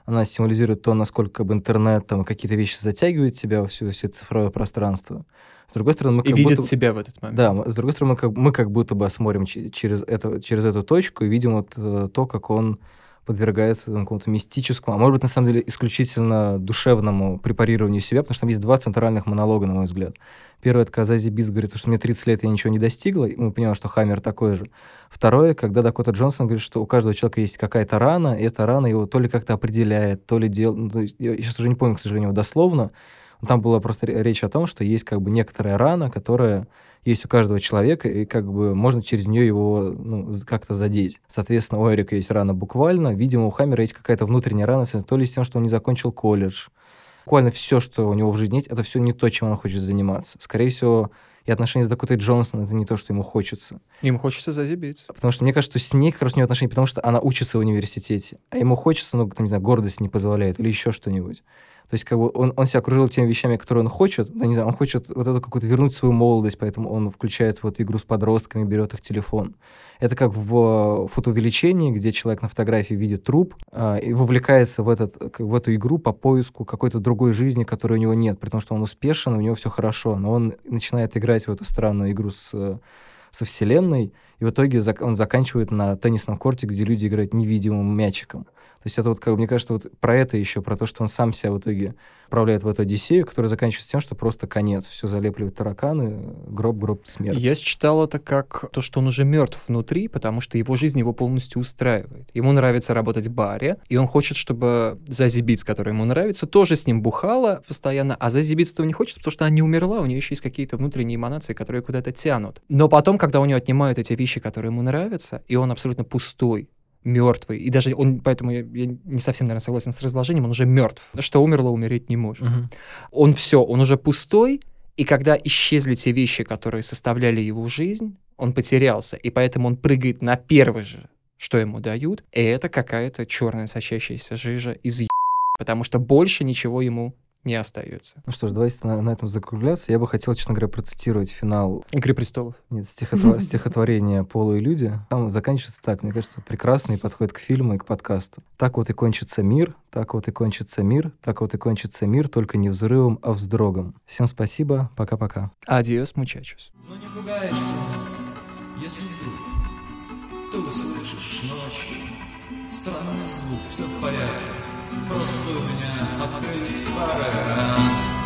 она символизирует то, насколько как бы, интернет, там, какие-то вещи затягивают тебя во все, все цифровое пространство. С другой стороны, мы
И
как
видит
будто...
себя в этот момент.
Да, с другой стороны, мы как, мы как будто бы смотрим че- через, это, через эту точку и видим вот э, то, как он подвергается там, какому-то мистическому, а может быть, на самом деле, исключительно душевному препарированию себя, потому что там есть два центральных монолога, на мой взгляд. Первый, это когда Зази Бис говорит, что мне 30 лет, я ничего не достигла, и мы понимаем, что Хаммер такой же. Второе, когда Дакота Джонсон говорит, что у каждого человека есть какая-то рана, и эта рана его то ли как-то определяет, то ли делает... Ну, я сейчас уже не помню, к сожалению, дословно, но там была просто ре- речь о том, что есть как бы некоторая рана, которая есть у каждого человека, и как бы можно через нее его ну, как-то задеть. Соответственно, у Эрика есть рана буквально, видимо, у Хаммера есть какая-то внутренняя рана, то ли с тем, что он не закончил колледж. Буквально все, что у него в жизни есть, это все не то, чем он хочет заниматься. Скорее всего, и отношения с Дакотой Джонсон это не то, что ему хочется.
Ему хочется зазибить.
Потому что мне кажется, что с ней как раз у него отношения, потому что она учится в университете, а ему хочется, ну, там, не знаю, гордость не позволяет или еще что-нибудь. То есть, как бы он, он себя окружил теми вещами, которые он хочет, да, не знаю, он хочет вот это какую-то вернуть свою молодость, поэтому он включает вот игру с подростками, берет их телефон. Это как в фотоувеличении, где человек на фотографии видит труп а, и вовлекается в, этот, в эту игру по поиску какой-то другой жизни, которой у него нет, при том, что он успешен, у него все хорошо, но он начинает играть в эту странную игру с, со Вселенной, и в итоге он заканчивает на теннисном корте, где люди играют невидимым мячиком. То есть это вот, как, мне кажется, вот про это еще, про то, что он сам себя в итоге отправляет в эту Одиссею, которая заканчивается тем, что просто конец. Все залепливают тараканы, гроб, гроб, смерть.
Я считал это как то, что он уже мертв внутри, потому что его жизнь его полностью устраивает. Ему нравится работать в баре, и он хочет, чтобы Зази которая ему нравится, тоже с ним бухала постоянно, а Зази этого не хочет, потому что она не умерла, у нее еще есть какие-то внутренние эманации, которые куда-то тянут. Но потом, когда у него отнимают эти вещи, которые ему нравятся, и он абсолютно пустой, мертвый, и даже он, поэтому я, я не совсем, наверное, согласен с разложением, он уже мертв. Что умерло, умереть не может.
Мгм.
Он все, он уже пустой, и когда исчезли те вещи, которые составляли его жизнь, он потерялся, и поэтому он прыгает на первый же, что ему дают, и это какая-то черная сочащаяся жижа из потому что больше ничего ему не остается.
Ну что ж, давайте на, на этом закругляться. Я бы хотел, честно говоря, процитировать финал
Игры престолов.
нет, стихотво- [LAUGHS] стихотворения «Полу и люди». Там заканчивается так, мне кажется, прекрасно и подходит к фильму и к подкасту. «Так вот и кончится мир, так вот и кончится мир, так вот и кончится мир, только не взрывом, а вздрогом». Всем спасибо, пока-пока.
Адиос, мучачус.
Но не пугайся,
Если вдруг ты услышишь ночью странный звук, все в порядке. Просто у меня открылись старые раны.